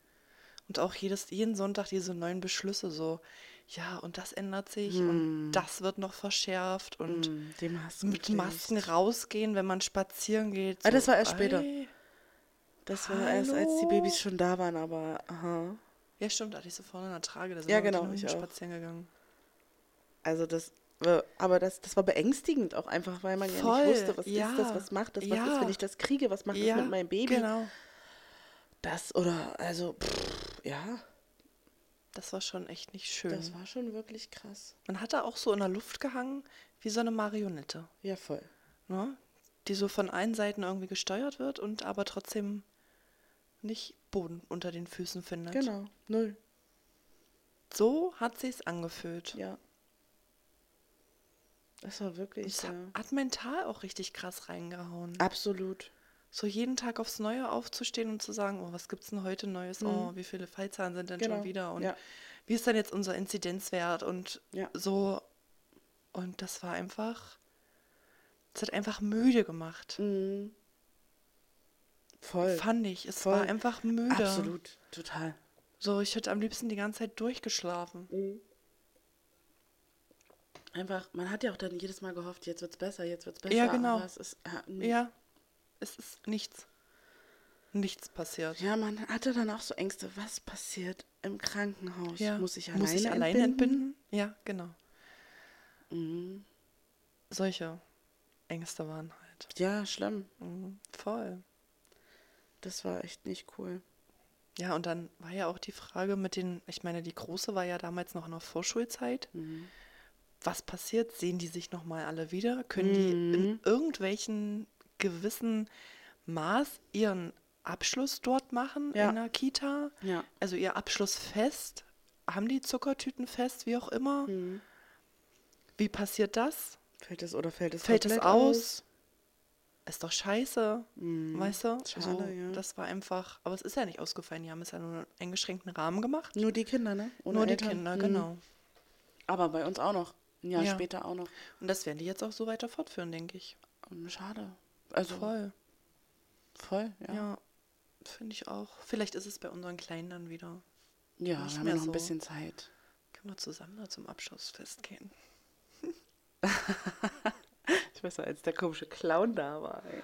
Und auch jedes, jeden Sonntag diese neuen Beschlüsse so, ja, und das ändert sich und das wird noch verschärft und Mhm, Masken. mit Masken rausgehen, wenn man spazieren geht. Ah, das war erst später. ey. Das war erst, als die? Babys schon da waren, aber aha. Ja, stimmt, da hatte ich so vorne in der Trage, da sind Ja, wir genau, ich Hunden auch. spazieren gegangen. Also das, aber das, das war beängstigend auch einfach, weil man ja Voll, nicht wusste, was ja, ist das, was macht das, was ja. ist, wenn ich das kriege, was macht das mit meinem Baby? genau. Das oder, also, pff, ja, Das war schon echt nicht schön. das war schon wirklich krass. Man hat da auch so in der Luft gehangen, wie so eine Marionette, Ja, voll. ne? die so von allen Seiten irgendwie gesteuert wird und aber trotzdem nicht Boden unter den Füßen findet. Genau, null. So hat sich's angefühlt. Ja. Das war wirklich, Es ja. hat mental auch richtig krass reingehauen. Absolut. So jeden Tag aufs Neue aufzustehen und zu sagen, oh, was gibt's denn heute Neues? Oh, wie viele Fallzahlen sind denn Genau, schon wieder? Und ja. wie ist denn jetzt unser Inzidenzwert? Und Ja. so. Und das war einfach, es hat einfach müde gemacht. Mhm. Voll. Fand ich. Es Voll. war einfach müde. Absolut. Total. So, ich hätte am liebsten die ganze Zeit durchgeschlafen. Einfach, man hat ja auch dann jedes Mal gehofft, jetzt wird's besser, jetzt wird's besser. Ja, genau. Es ist, ja, Ja, es ist nichts. Nichts passiert. ja, man hatte dann auch so Ängste, was passiert im Krankenhaus? Ja. Muss ich alleine, Muss ich alleine entbinden? Ja, genau. Mhm. Solche Ängste waren halt. Ja, schlimm. Mhm. Voll. Das war echt nicht cool. Ja, und dann war ja auch die Frage mit den, ich meine, die Große war ja damals noch in der Vorschulzeit. Mhm. Was passiert? Sehen die sich nochmal alle wieder? Können die Mhm. in irgendwelchen gewissen Maß ihren Abschluss dort machen Ja. in der Kita? Ja. Also ihr Abschlussfest? Haben die Zuckertütenfest, wie auch immer? Mhm. Wie passiert das? Fällt es oder fällt es Fällt es komplett aus? Ist doch scheiße, Mhm. weißt du? Schade, so, ja. Das war einfach, aber es ist ja nicht ausgefallen. Die haben es ja nur einen eingeschränkten Rahmen gemacht. Nur die Kinder, ne? Ohne nur die Eltern. Kinder, Mhm. genau. Aber bei uns auch noch. Ein Jahr Ja. später auch noch. Und das werden die jetzt auch so weiter fortführen, denke ich. Schade. Also voll, Voll. ja. Ja, finde ich auch. Vielleicht ist es bei unseren Kleinen dann wieder. Ja, wir haben ja noch so. ein bisschen Zeit. Können wir zusammen da zum Abschlussfest gehen? Noch, als der komische Clown da war, ey.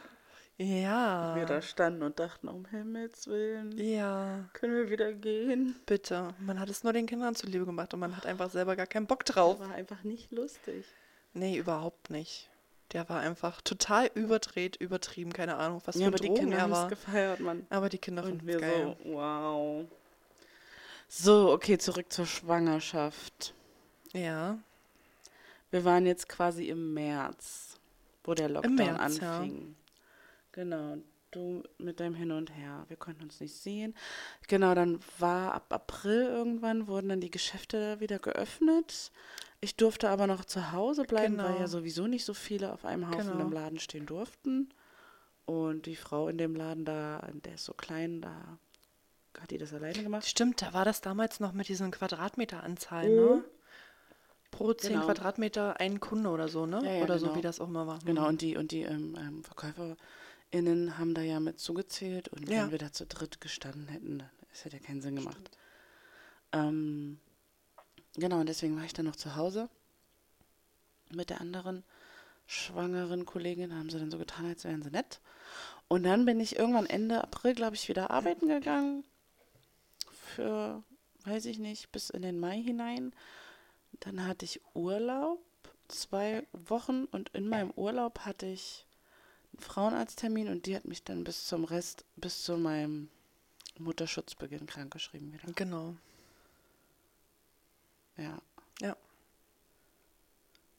Ja. Wir da standen und dachten, um Himmels Willen, Ja, können wir wieder gehen? bitte. Man hat es nur den Kindern zuliebe gemacht und man hat einfach selber gar keinen Bock drauf. War einfach nicht lustig. Nee, überhaupt nicht. Der war einfach total überdreht, übertrieben, keine Ahnung, was Ja, für aber die Kinder er war. gefeiert, Mann. Aber die Kinder Und wir geil. so, wow. So, okay, zurück zur Schwangerschaft. Ja, Wir waren jetzt quasi im März, wo der Lockdown März, ja. anfing. Genau, du mit deinem Hin und Her. Wir konnten uns nicht sehen. Genau, dann war ab April irgendwann, wurden dann die Geschäfte wieder geöffnet. Ich durfte aber noch zu Hause bleiben, weil Genau. ja sowieso nicht so viele auf einem Haufen Genau. im Laden stehen durften. Und die Frau in dem Laden da, der ist so klein, da hat die das alleine gemacht. stimmt, da war das damals noch mit diesen Quadratmeteranzahl, Mhm. ne? Pro 10 Genau. Quadratmeter ein Kunde oder so, ne? Ja, ja, oder so, genau. wie das auch mal war. Genau, und die, und die ähm, ähm, VerkäuferInnen haben da ja mit zugezählt und Ja. wenn wir da zu dritt gestanden hätten, dann das hätte ja keinen Sinn gemacht. Ähm, genau, und deswegen war ich dann noch zu Hause mit der anderen schwangeren Kollegin. Da haben sie dann so getan, als wären sie nett. Und dann bin ich irgendwann Ende April, glaube ich, wieder arbeiten gegangen. Für, weiß ich nicht, bis in den Mai hinein. Dann hatte ich Urlaub, zwei Wochen. Und in meinem Urlaub hatte ich einen Frauenarzttermin und die hat mich dann bis zum Rest, bis zu meinem Mutterschutzbeginn krankgeschrieben wieder. Genau. Ja. Ja.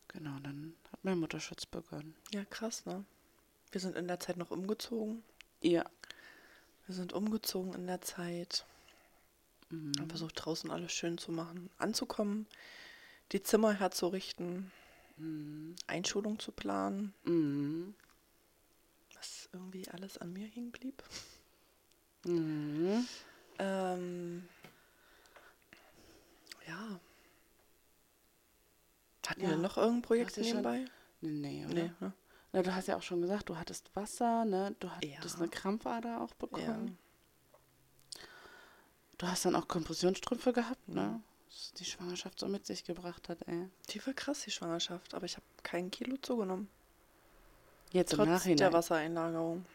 Genau, dann hat mein Mutterschutz begonnen. Ja, krass, ne? Wir sind in der Zeit noch umgezogen. Ja. Wir sind umgezogen in der Zeit. Mhm. Haben versucht, draußen alles schön zu machen, anzukommen, die Zimmer herzurichten, Mhm. Einschulung zu planen, Mhm. was irgendwie alles an mir hing blieb. Mhm. Ähm, ja. Hatten Ja. wir noch irgendein Projekt du schon- nebenbei? Nee, nee, oder? Nee, ne? Na, du hast ja auch schon gesagt, du hattest Wasser, ne? Du hattest Ja. eine Krampfader auch Ja. bekommen. Du hast dann auch Kompressionsstrümpfe gehabt, Mhm. ne? Was die Schwangerschaft so mit sich gebracht hat, ey. Die war krass, die Schwangerschaft, aber ich habe kein Kilo zugenommen. Jetzt im Trotz Nachhinein. der Wassereinlagerung.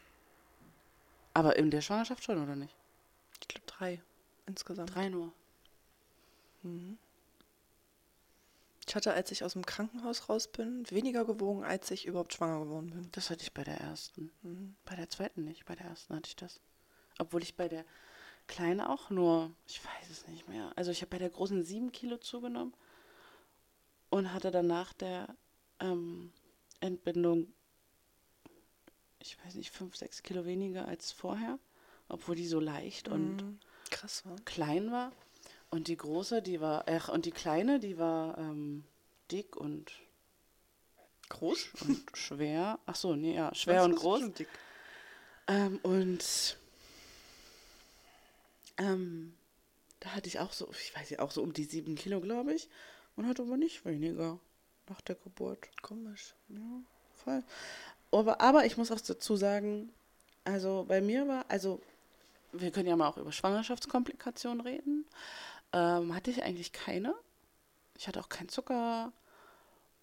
Aber in der Schwangerschaft schon, oder nicht? Ich glaube drei insgesamt. Drei nur. Mhm. Ich hatte, als ich aus dem Krankenhaus raus bin, weniger gewogen, als ich überhaupt schwanger geworden bin. Das hatte ich bei der ersten. Mhm. Bei der zweiten nicht, bei der ersten hatte ich das. Obwohl ich bei der kleinen auch nur, ich weiß es nicht mehr. Also ich habe bei der großen sieben Kilo zugenommen und hatte danach der ähm, Entbindung, ich weiß nicht, fünf, sechs Kilo weniger als vorher. Obwohl die so leicht und Mhm. Krass, war. klein war. Und die große, die war, ach, und die kleine, die war ähm, dick und Groß? und schwer. Ach so, nee, ja, schwer und groß. dick? Ähm, und ähm, da hatte ich auch so, ich weiß nicht, auch so um die sieben Kilo, glaube ich. Und hatte aber nicht weniger nach der Geburt. Komisch. Ja, voll. Aber, aber ich muss auch dazu sagen, also bei mir war, also wir können ja mal auch über Schwangerschaftskomplikationen reden. Ähm, hatte ich eigentlich keine. Ich hatte auch keinen Zucker.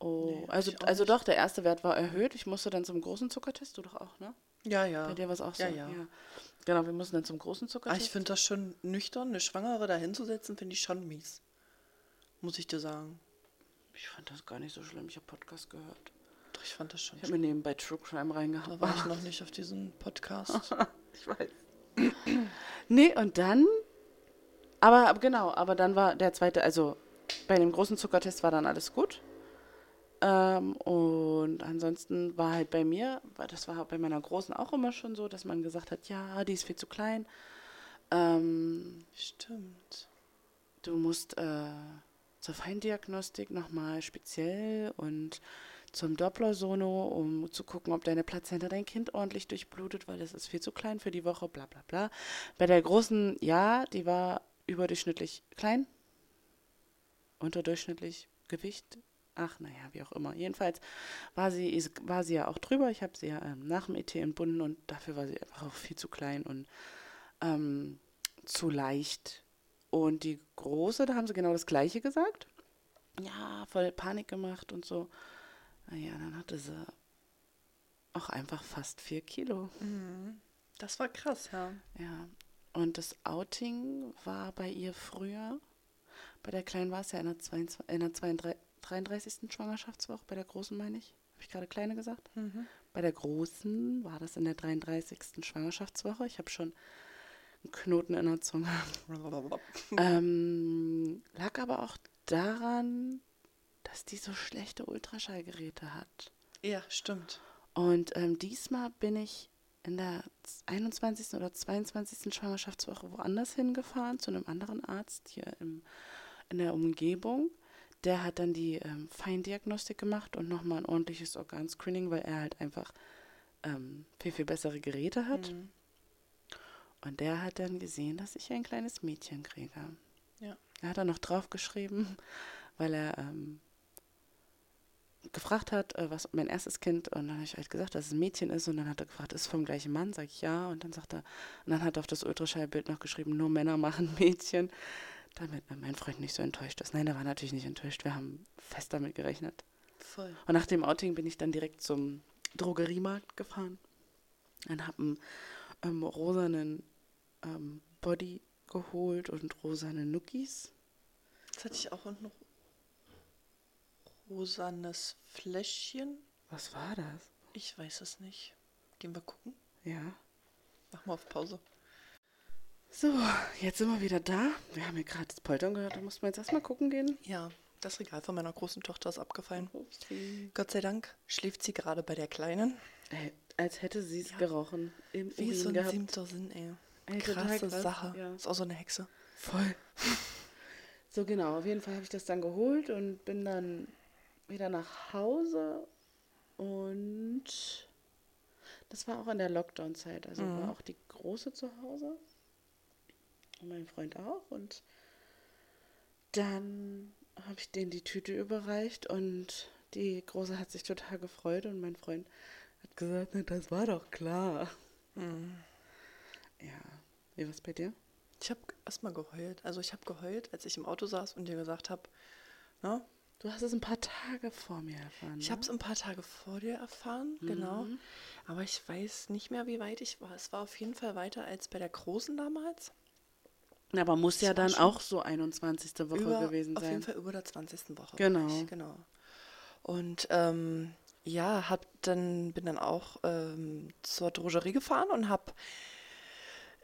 Oh, Nee, also, also nicht. doch, der erste Wert war erhöht. Ich musste dann zum großen Zuckertest, du doch auch, ne? Ja, ja. Bei dir war es auch so. Ja, ja. Genau, wir mussten dann zum großen Ah, Zuckertest. ich finde das schon nüchtern, eine Schwangere da hinzusetzen, finde ich schon mies. Muss ich dir sagen. Ich fand das gar nicht so schlimm. Ich habe Podcast gehört. Doch, ich fand das schon Ich habe mir nebenbei True Crime reingehauen. Da war ich noch nicht auf diesem Podcast. Ich weiß. nee, und dann. Aber genau, aber dann war der zweite, also bei dem großen Zuckertest war dann alles gut. Ähm, und ansonsten war halt bei mir, das war bei meiner Großen auch immer schon so, dass man gesagt hat, ja, die ist viel zu klein. Ähm, Stimmt. du musst äh, zur Feindiagnostik nochmal speziell und zum Doppler-Sono, um zu gucken, ob deine Plazenta dein Kind ordentlich durchblutet, weil das ist viel zu klein für die Woche, bla bla bla. Bei der großen, ja, die war überdurchschnittlich klein, unterdurchschnittlich Gewicht. Ach, naja, wie auch immer. Jedenfalls war sie, war sie ja auch drüber. Ich habe sie ja ähm, nach dem ET entbunden und dafür war sie einfach auch viel zu klein und ähm, zu leicht. Und die große, da haben sie genau das Gleiche gesagt. Ja, voll Panik gemacht und so. Naja, dann hatte sie auch einfach fast vier Kilo. Das war krass, ja. Ja. Und das Outing war bei ihr früher. Bei der Kleinen war es ja in der, 22, in der 32, 33. Schwangerschaftswoche. Bei der Großen meine ich. Habe ich gerade Kleine gesagt? Bei der Großen war das in der 33. Schwangerschaftswoche. Ich habe schon einen Knoten in der Zunge. Ähm, lag aber auch daran, dass die so schlechte Ultraschallgeräte hat. Ja, stimmt. Und ähm, diesmal bin ich in der 21. oder 22. Schwangerschaftswoche woanders hingefahren, zu einem anderen Arzt hier im, in der Umgebung. Der hat dann die ähm, Feindiagnostik gemacht und nochmal ein ordentliches Organscreening, weil er halt einfach ähm, viel, viel bessere Geräte hat. Mhm. Und der hat dann gesehen, dass ich ein kleines Mädchen kriege. Ja. Er hat dann noch draufgeschrieben, weil er ähm, gefragt hat, äh, was mein erstes Kind, und dann habe ich halt gesagt, dass es ein Mädchen ist, und dann hat er gefragt, ist es vom gleichen Mann? Sag ich ja, und dann sagt er, und dann hat er auf das Ultraschallbild noch geschrieben, nur Männer machen Mädchen, damit mein Freund nicht so enttäuscht ist. Nein, er war natürlich nicht enttäuscht, wir haben fest damit gerechnet. Voll. Und nach dem Outing bin ich dann direkt zum Drogeriemarkt gefahren und habe einen ähm, rosanen ähm, Body geholt und rosane Nuckis. Jetzt hatte ich auch noch rosanes Fläschchen. Was war das? Ich weiß es nicht. Gehen wir gucken. Ja. Mach mal auf Pause. So, jetzt sind wir wieder da. Wir haben hier gerade das Poltern gehört, da mussten wir jetzt erstmal gucken gehen. Ja, das Regal von meiner großen Tochter ist abgefallen. Upsi. Gott sei Dank schläft sie gerade bei der Kleinen. Ey, als hätte sie es Ja. gerochen. Im Wie Urin so ein gehabt. siebter Sinn, ey. Ey, Krasse krass, Sache. ja. Ist auch so eine Hexe. Voll. So genau, auf jeden Fall habe ich das dann geholt und bin dann wieder nach Hause und das war auch in der Lockdown-Zeit. Also war auch die Große zu Hause und mein Freund auch und dann habe ich denen die Tüte überreicht und die Große hat sich total gefreut und mein Freund hat gesagt, "Na, das war doch klar. Ja, wie war's bei dir? Ich habe erstmal geheult. Also ich habe geheult, als ich im Auto saß und dir gesagt habe, ne? Du hast es ein paar Tage vor mir erfahren. Ich ne? habe es ein paar Tage vor dir erfahren, genau. Aber ich weiß nicht mehr, wie weit ich war. Es war auf jeden Fall weiter als bei der Großen damals. Aber muss ja dann auch so 21. Woche über, gewesen Auf sein. jeden Fall über der 20. Woche. Genau. Ich, genau. Und ähm, ja, hab dann, bin dann auch ähm, zur Drogerie gefahren und habe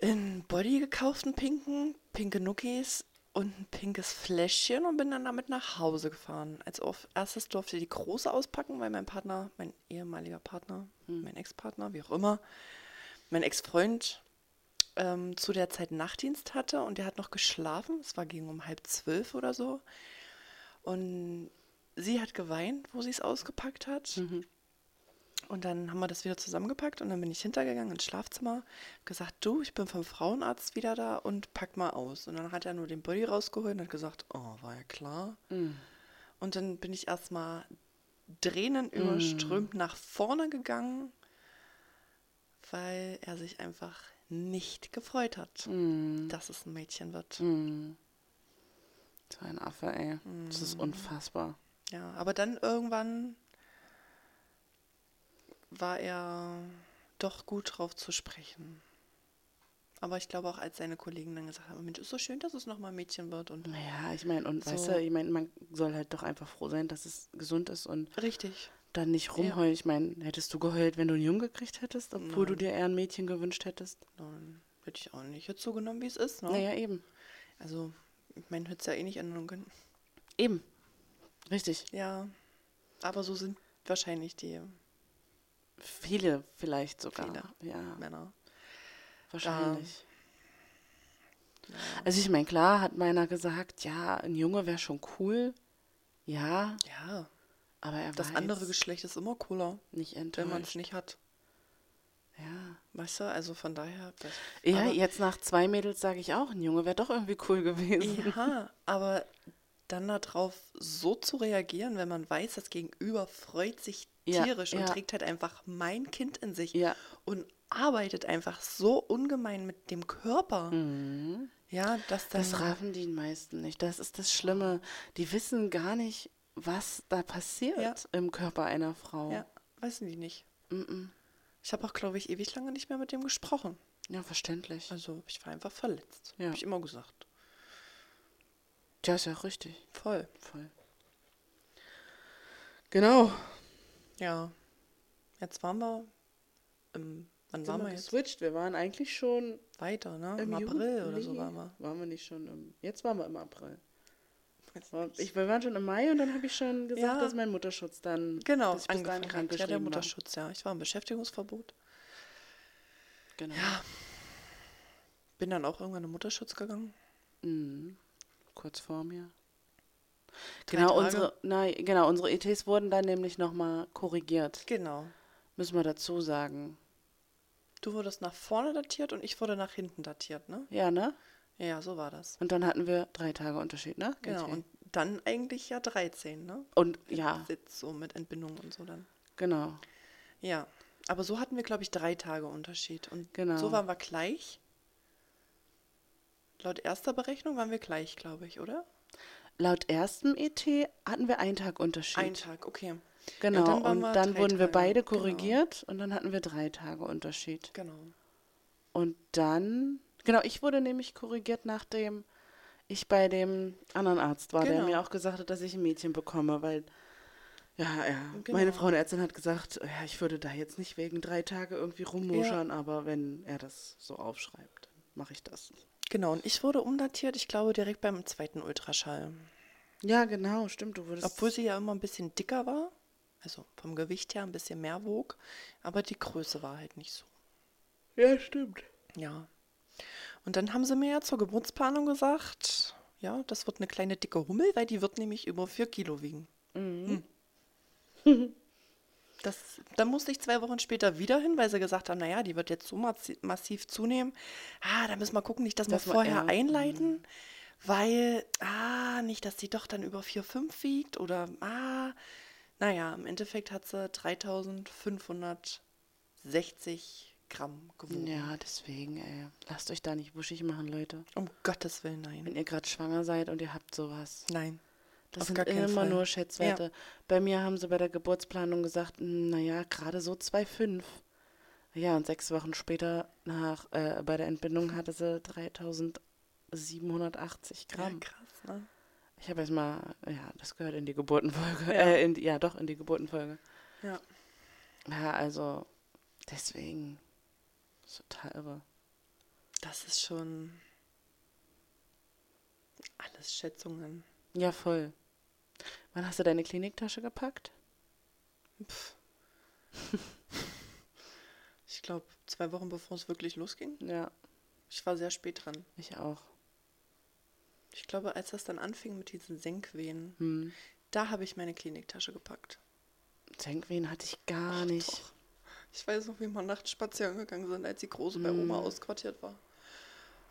einen Body gekauft, einen pinken, pinke Nuckis und ein pinkes Fläschchen und bin dann damit nach Hause gefahren. Als auf erstes durfte die große auspacken, weil mein Partner, mein ehemaliger Partner, mein Ex-Partner, wie auch immer, mein Ex-Freund ähm, zu der Zeit Nachtdienst hatte und der hat noch geschlafen. Es war gegen um halb zwölf oder so. Und sie hat geweint, wo sie es ausgepackt hat. Mhm. Und dann haben wir das wieder zusammengepackt und dann bin ich hintergegangen ins Schlafzimmer, gesagt, du, ich bin vom Frauenarzt wieder da und pack mal aus. Und dann hat er nur den Body rausgeholt und hat gesagt, oh, war ja klar. Mhm. Und dann bin ich erstmal Tränen überströmt nach vorne gegangen, weil er sich einfach nicht gefreut hat, Mhm. dass es ein Mädchen wird. Mhm. So ein Affe, ey. Das ist unfassbar. Ja, aber dann irgendwann war er doch gut drauf zu sprechen. Aber ich glaube auch, als seine Kollegen dann gesagt haben, Mensch, ist so schön, dass es nochmal ein Mädchen wird. Und Naja, ich meine, und weißt So. du, ich meine, man soll halt doch einfach froh sein, dass es gesund ist und richtig. Dann nicht rumheulen. Ich meine, hättest du geheult, wenn du einen Jungen gekriegt hättest, obwohl du Nein. dir eher ein Mädchen gewünscht hättest? Nein, hätte ich auch nicht jetzt so genommen, wie es ist. Ne? Naja, eben. Also, ich meine, hätte es ja eh nicht ändern können. Eben. Richtig. Ja, aber so sind wahrscheinlich die Viele vielleicht sogar. Viele. Ja, Männer. wahrscheinlich. Also ich meine, klar hat meiner gesagt, ja, ein Junge wäre schon cool. Ja, Ja, aber er das andere Geschlecht ist immer cooler, nicht wenn man es enttäuscht. nicht hat. Ja. Weißt du, also von daher. Das, Ja, jetzt nach zwei Mädels sage ich auch, ein Junge wäre doch irgendwie cool gewesen. Ja, aber dann darauf so zu reagieren, wenn man weiß, das Gegenüber freut sich Ja, tierisch und ja. trägt halt einfach mein Kind in sich Ja. und arbeitet einfach so ungemein mit dem Körper. Ja, dass. Mhm. Das raffen die meisten nicht. Das ist das Schlimme. Die wissen gar nicht, was da passiert Ja. im Körper einer Frau. ja, wissen die nicht. Mm-mm. Ich habe auch, glaube ich, ewig lange nicht mehr mit dem gesprochen. Ja, verständlich. Also ich war einfach verletzt. Ja. Habe ich immer gesagt. Ja, ist ja richtig. Voll. Voll. Genau. Ja. Jetzt waren wir im. Wann waren wir jetzt? geswitcht. Wir waren eigentlich schon Weiter, ne? im, Im, April oder so Juli. waren wir. Waren wir nicht schon im. Jetzt waren wir im April. War- Ich, wir waren schon im Mai und dann habe ich schon gesagt, Ja. dass mein Mutterschutz dann. Genau, dass ich angefangen hat. Ja, der war. Mutterschutz, ja. Ich war im Beschäftigungsverbot. Genau. Ja. Bin dann auch irgendwann im Mutterschutz gegangen. Mhm. Kurz vor mir. Drei Genau, Tage. unsere, nein, genau, unsere ETs wurden dann nämlich nochmal korrigiert. Genau. Müssen wir dazu sagen. Du wurdest nach vorne datiert und ich wurde nach hinten datiert, ne? Ja, ne? Ja, so war das. Und dann hatten wir drei Tage Unterschied, ne? Genau. Und dann eigentlich ja 13, ne? Und ja, Sitz so mit Entbindung und so dann. genau. Ja. Aber so hatten wir, glaube ich, drei Tage Unterschied. Und Genau. so waren wir gleich. Laut erster Berechnung waren wir gleich, glaube ich, oder? Laut erstem ET hatten wir einen Tag Unterschied. Ein Tag, okay. Genau, dann waren und wir dann wurden wir Tage, beide genau. korrigiert und dann hatten wir drei Tage Unterschied. Genau. Und dann, genau, ich wurde nämlich korrigiert, nachdem ich bei dem anderen Arzt war, der Genau. mir auch gesagt hat, dass ich ein Mädchen bekomme, weil, ja, ja, Genau. meine Frauenärztin hat gesagt, ja, ich würde da jetzt nicht wegen drei Tage irgendwie rummuschern, aber wenn er das so aufschreibt, dann mache ich das. Genau, und ich wurde umdatiert, ich glaube, direkt beim zweiten Ultraschall. Ja, genau, stimmt, du wurdest. Obwohl sie ja immer ein bisschen dicker war, also vom Gewicht her ein bisschen mehr wog, aber die Größe war halt nicht so. ja, stimmt. Ja. Und dann haben sie mir ja zur Geburtsplanung gesagt, ja, das wird eine kleine dicke Hummel, weil die wird nämlich über vier Kilo wiegen. Mhm. Hm. Das, dann musste ich zwei Wochen später wieder hin, weil sie gesagt haben, naja, die wird jetzt so massi- massiv zunehmen. Ah, da müssen wir gucken, nicht, dass wir Das war- vorher ja. einleiten, weil, ah, nicht, dass die doch dann über 4, 5 wiegt oder, ah, naja, im Endeffekt hat sie 3560 Gramm gewogen. Ja, deswegen, ey. Lasst euch da nicht wuschig machen, Leute. Um Gottes Willen, nein. Wenn ihr gerade schwanger seid und ihr habt sowas. Nein. Das Auf sind immer Fall. nur Schätzwerte. Bei mir haben sie bei der Geburtsplanung gesagt, naja, gerade so 2,5. Ja, und sechs Wochen später nach, äh, bei der Entbindung hatte sie 3780 Ja, Gramm. krass, ne? Ich habe jetzt mal, ja, das gehört in die Geburtenfolge. Ja. Äh, in, ja, doch, in die Geburtenfolge. Ja. Ja, also, deswegen. Ist Total irre. Das ist schon alles Schätzungen. Ja, voll. Wann hast du deine Kliniktasche gepackt? Pff. Ich glaube, zwei Wochen bevor es wirklich losging. Ja, Ich war sehr spät dran. ich auch. Ich glaube, als das dann anfing mit diesen Senkwehen, Hm. Da habe ich meine Kliniktasche gepackt. Senkwehen hatte ich gar nicht. Doch. Ich weiß noch, wie wir nachts spazieren gegangen sind, als die Große bei Oma Mm. ausquartiert war.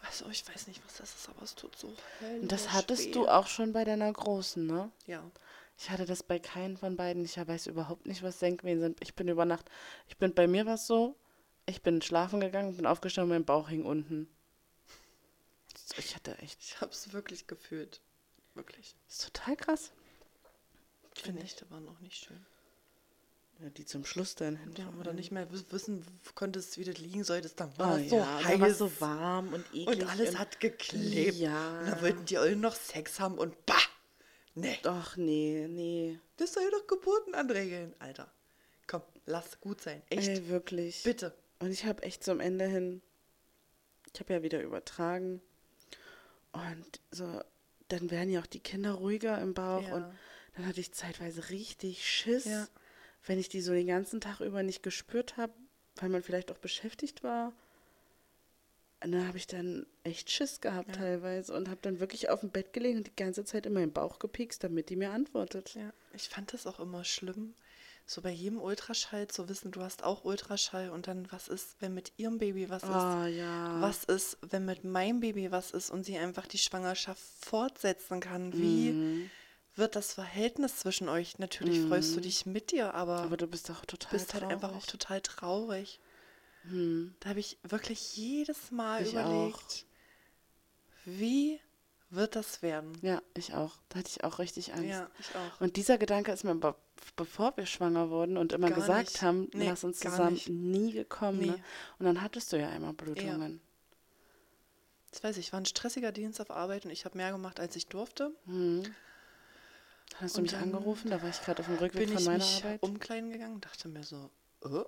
Also, ich weiß nicht, was das ist, aber es tut so Und das hattest weh. du auch schon bei deiner Großen, ne? Ja. Ich hatte das bei keinen von beiden. Ich weiß überhaupt nicht, was Senkwehen sind. Ich bin über Nacht, ich bin bei mir was so. Ich bin schlafen gegangen, bin aufgestanden, mein Bauch hing unten. Ich hatte echt, Ich habe es wirklich gefühlt. Wirklich. das ist total krass. Die Finde ich. Nächte waren noch nicht schön. Ja, die zum Schluss dann hin. Ja, aber dann nicht mehr wiss- wissen konntest, wie du liegen solltest. Dann Oh, war es so ja, heiß. da war so warm und eklig. und alles hat geklebt. Ja. Und dann wollten die alle noch Sex haben und bah! Nee. Doch, nee, nee. Das soll doch Geburten anregeln, Alter. Komm, lass gut sein. Echt. Ey, wirklich. Bitte. Und ich habe echt zum Ende hin, ich habe ja wieder übertragen. Und so, dann werden ja auch die Kinder ruhiger im Bauch. Ja. Und dann hatte ich zeitweise richtig Schiss, Ja. Wenn ich die so den ganzen Tag über nicht gespürt habe, weil man vielleicht auch beschäftigt war. Dann habe ich dann echt Schiss gehabt Ja. teilweise und habe dann wirklich auf dem Bett gelegen und die ganze Zeit in meinen Bauch gepiekst, damit die mir antwortet. Ja, ich fand das auch immer schlimm, so bei jedem Ultraschall zu wissen, du hast auch Ultraschall und dann, was ist, wenn mit ihrem Baby was Ah, ist? ja. Was ist, wenn mit meinem Baby was ist und sie einfach die Schwangerschaft fortsetzen kann? Wie Mhm. Wird das Verhältnis zwischen euch? Natürlich freust du dich mit dir, aber, Aber du bist auch total bist halt einfach auch traurig. total traurig. Hm. Da habe ich wirklich jedes Mal Ich überlegt, auch. wie wird das werden? Ja, ich auch. Da hatte ich auch richtig Angst. Ja, ich auch. Und dieser Gedanke ist mir, be bevor wir schwanger wurden und immer Gar gesagt nicht. haben, Nee, lass uns gar zusammen, nicht. nie gekommen. Nee. Ne? Und dann hattest du ja einmal Blutungen. Das weiß ich, war ein stressiger Dienst auf Arbeit und ich habe mehr gemacht, als ich durfte. Hm. Hast du mich angerufen, da war ich gerade auf dem Rückweg bin von ich meiner mich Arbeit. umkleiden gegangen dachte mir so, oh,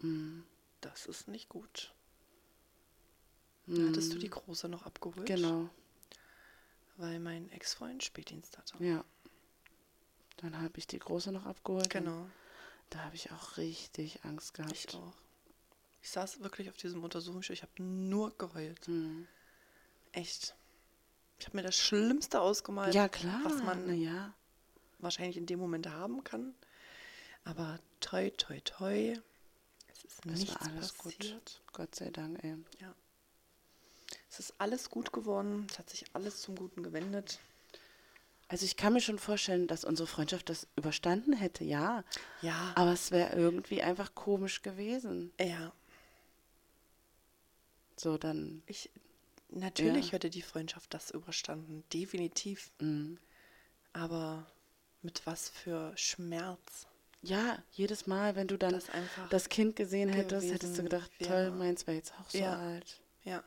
Hm. das ist nicht gut. Dann hattest du die Große noch abgeholt, Genau, weil mein Ex-Freund Spätdienst hatte. ja. Dann habe ich die Große noch abgeholt. Genau, Da habe ich auch richtig Angst gehabt. ich auch. Ich saß wirklich auf diesem Untersuchungsstuhl, ich habe nur geheult. Hm. Echt. Ich habe mir das Schlimmste ausgemalt, Ja, klar. was man ja. Wahrscheinlich in dem Moment haben kann. Aber toi, toi, toi, es ist Es nichts war alles passiert. gut. Gott sei Dank, ey. Ja. Es ist alles gut geworden, es hat sich alles zum Guten gewendet. Also ich kann mir schon vorstellen, dass unsere Freundschaft das überstanden hätte, ja. Ja, Aber es wäre irgendwie einfach komisch gewesen. ja. So dann, Ich, natürlich Ja. hätte die Freundschaft das überstanden, definitiv. mh. Aber mit was für Schmerz. ja, jedes Mal, wenn du dann Das das Kind gesehen hättest, hättest du gedacht, wäre. toll, meins wäre jetzt auch so Ja. alt. Ja.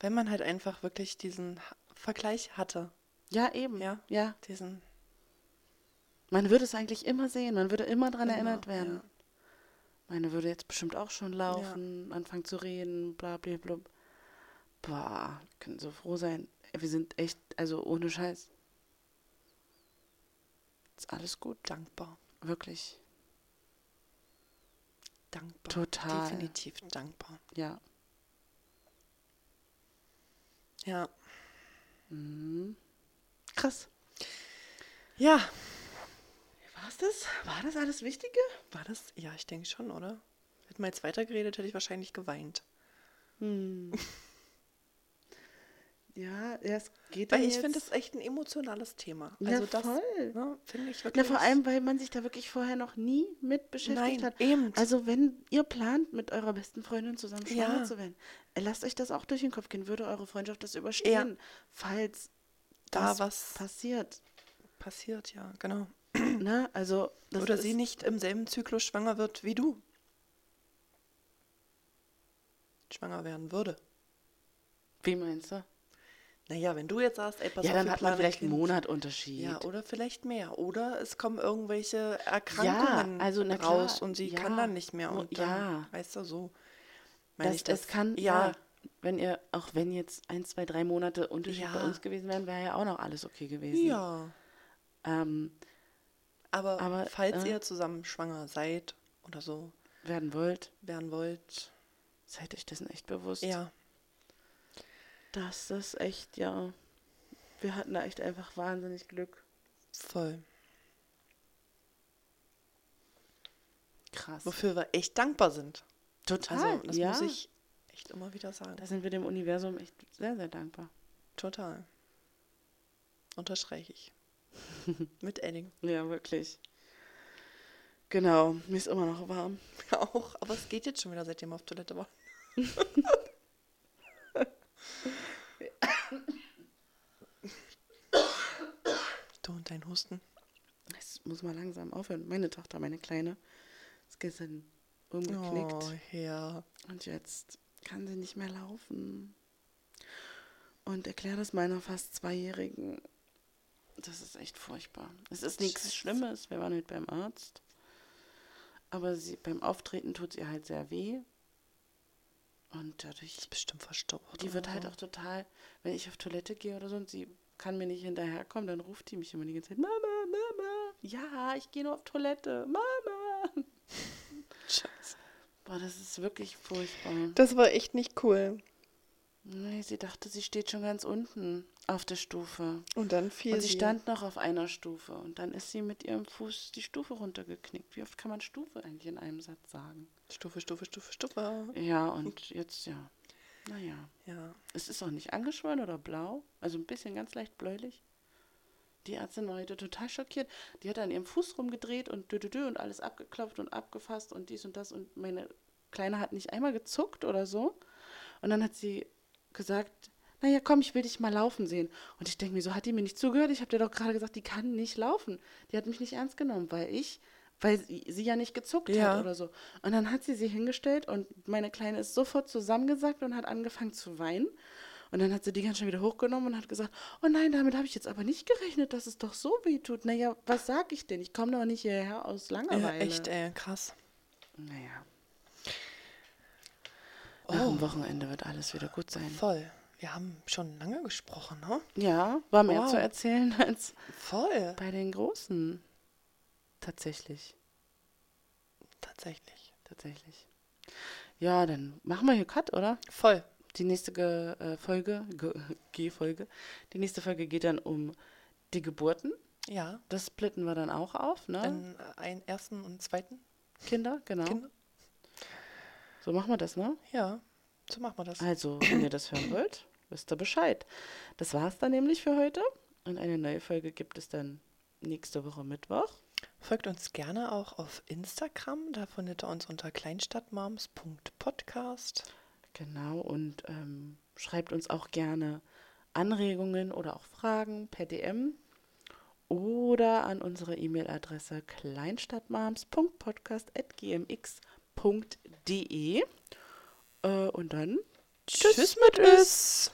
Wenn man halt einfach wirklich diesen Vergleich hatte. Ja, eben. Ja. ja. Diesen Man würde es eigentlich immer sehen, man würde immer daran Immer, erinnert werden. ja. Meine würde jetzt bestimmt auch schon laufen, anfangen zu reden, bla bla bla. Boah, wir können so froh sein. Wir sind echt, also ohne Scheiß. Ist alles gut, dankbar. wirklich. Dankbar. Total. Definitiv dankbar. Ja. Ja. Mhm. Krass. Ja. War's das? War das alles Wichtige? War das? Ja, ich denke schon, oder? Hätten wir jetzt weitergeredet, hätte ich wahrscheinlich geweint. Hm. ja, ja, es geht Weil ich finde das echt ein emotionales Thema. Ja, Also das voll. ne, finde ich Na, wirklich. vor allem, weil man sich da wirklich vorher noch nie mit beschäftigt Nein, hat. eben. Also, wenn ihr plant, mit eurer besten Freundin zusammen schwanger Ja. zu werden, äh, lasst euch das auch durch den Kopf gehen. Würde eure Freundschaft das überstehen, falls Da das was- passiert? passiert, ja, genau. Ne? Also, Oder ist, sie nicht im selben Zyklus schwanger wird wie du. Schwanger werden würde. Wie meinst du? Naja, wenn du jetzt sagst, ey, pass ja, auf, dann hat man vielleicht einen. Monat Unterschied. Ja, oder vielleicht mehr. Oder es kommen irgendwelche Erkrankungen also, na klar, raus und sie ja. kann dann nicht mehr. Und dann, ja. weißt du, so. Meine ich das. es kann, ja, ja, wenn ihr, auch wenn jetzt ein, zwei, drei Monate Unterschied Ja. bei uns gewesen wären, wäre ja auch noch alles okay gewesen. ja. Ähm, Aber, Aber, falls äh, ihr zusammen schwanger seid oder so werden wollt, werden wollt, seid euch dessen echt bewusst. ja, das ist echt, ja. Wir hatten da echt einfach wahnsinnig Glück. Voll. Krass. Wofür wir echt dankbar sind. Total. Also, das ja. muss ich echt immer wieder sagen. Da sind wir dem Universum echt sehr, sehr dankbar. Total. Unterstreiche ich. Mit Edding. Ja, wirklich. Genau, mir ist immer noch warm. Ja, Auch, aber es geht jetzt schon wieder, seitdem wir auf Toilette waren. du und dein Husten. Es muss mal langsam aufhören. Meine Tochter, meine Kleine, ist gestern umgeknickt. Oh, ja. Und jetzt kann sie nicht mehr laufen. Und erklär das meiner fast Zweijährigen. Das ist echt furchtbar. Es ist nichts Scheiße. Schlimmes. Wir waren heute beim Arzt. Aber sie, beim Auftreten tut ihr halt sehr weh. Und dadurch, Ist bestimmt verstaucht. die wird halt auch total, wenn ich auf Toilette gehe oder so und sie kann mir nicht hinterherkommen, dann ruft die mich immer die ganze Zeit, Mama, Mama, ja, ich gehe nur auf Toilette, Mama. Scheiße. Boah, das ist wirklich furchtbar. Das war echt nicht cool. Nee, sie dachte, sie steht schon ganz unten auf der Stufe. Und dann fiel Und sie stand noch auf einer Stufe. Und dann ist sie mit ihrem Fuß die Stufe runtergeknickt. Wie oft kann man Stufe eigentlich in einem Satz sagen? Stufe, Stufe, Stufe, Stufe. Ja, und jetzt, ja. Naja. Ja. Es ist auch nicht angeschwollen oder blau. Also ein bisschen ganz leicht bläulich. Die Ärztin war heute total schockiert. Die hat an ihrem Fuß rumgedreht und dü, dü, dü und alles abgeklopft und abgefasst und dies und das. Und meine Kleine hat nicht einmal gezuckt oder so. Und dann hat sie gesagt, naja, komm, ich will dich mal laufen sehen. Und ich denke mir, so hat die mir nicht zugehört. Ich habe dir doch gerade gesagt, die kann nicht laufen. Die hat mich nicht ernst genommen, weil ich, weil sie, sie ja nicht gezuckt Ja. hat oder so. Und dann hat sie sie hingestellt und meine Kleine ist sofort zusammengesackt und hat angefangen zu weinen. Und dann hat sie die ganz schnell wieder hochgenommen und hat gesagt, oh nein, damit habe ich jetzt aber nicht gerechnet, dass es doch so weh tut. Naja, was sag ich denn? Ich komme doch nicht hierher aus Ja, Langeweile. echt, ey, krass. Naja. Nach Oh. dem Wochenende wird alles wieder gut sein. Voll. Wir haben schon lange gesprochen, ne? Ja, war mehr Wow. zu erzählen als Voll. bei den Großen. Tatsächlich. Tatsächlich. Tatsächlich. Ja, dann machen wir hier Cut, oder? Voll. Die nächste Ge äh, Folge, Ge G-Folge, die nächste Folge geht dann um die Geburten. Ja. Das splitten wir dann auch auf, ne? Einen, einen ersten und zweiten Kinder, genau. Kinder. So machen wir das, ne? Ja. So machen wir das. Also, wenn ihr das hören wollt, wisst ihr Bescheid. Das war's dann nämlich für heute. Und eine neue Folge gibt es dann nächste Woche Mittwoch. Folgt uns gerne auch auf Instagram. Da findet ihr uns unter kleinstadtmoms.podcast. Genau, und ähm, schreibt uns auch gerne Anregungen oder auch Fragen per DM oder an unsere E-Mail-Adresse kleinstadtmoms.podcast.gmx.de. Äh, und dann Tschüss mit Tschüss.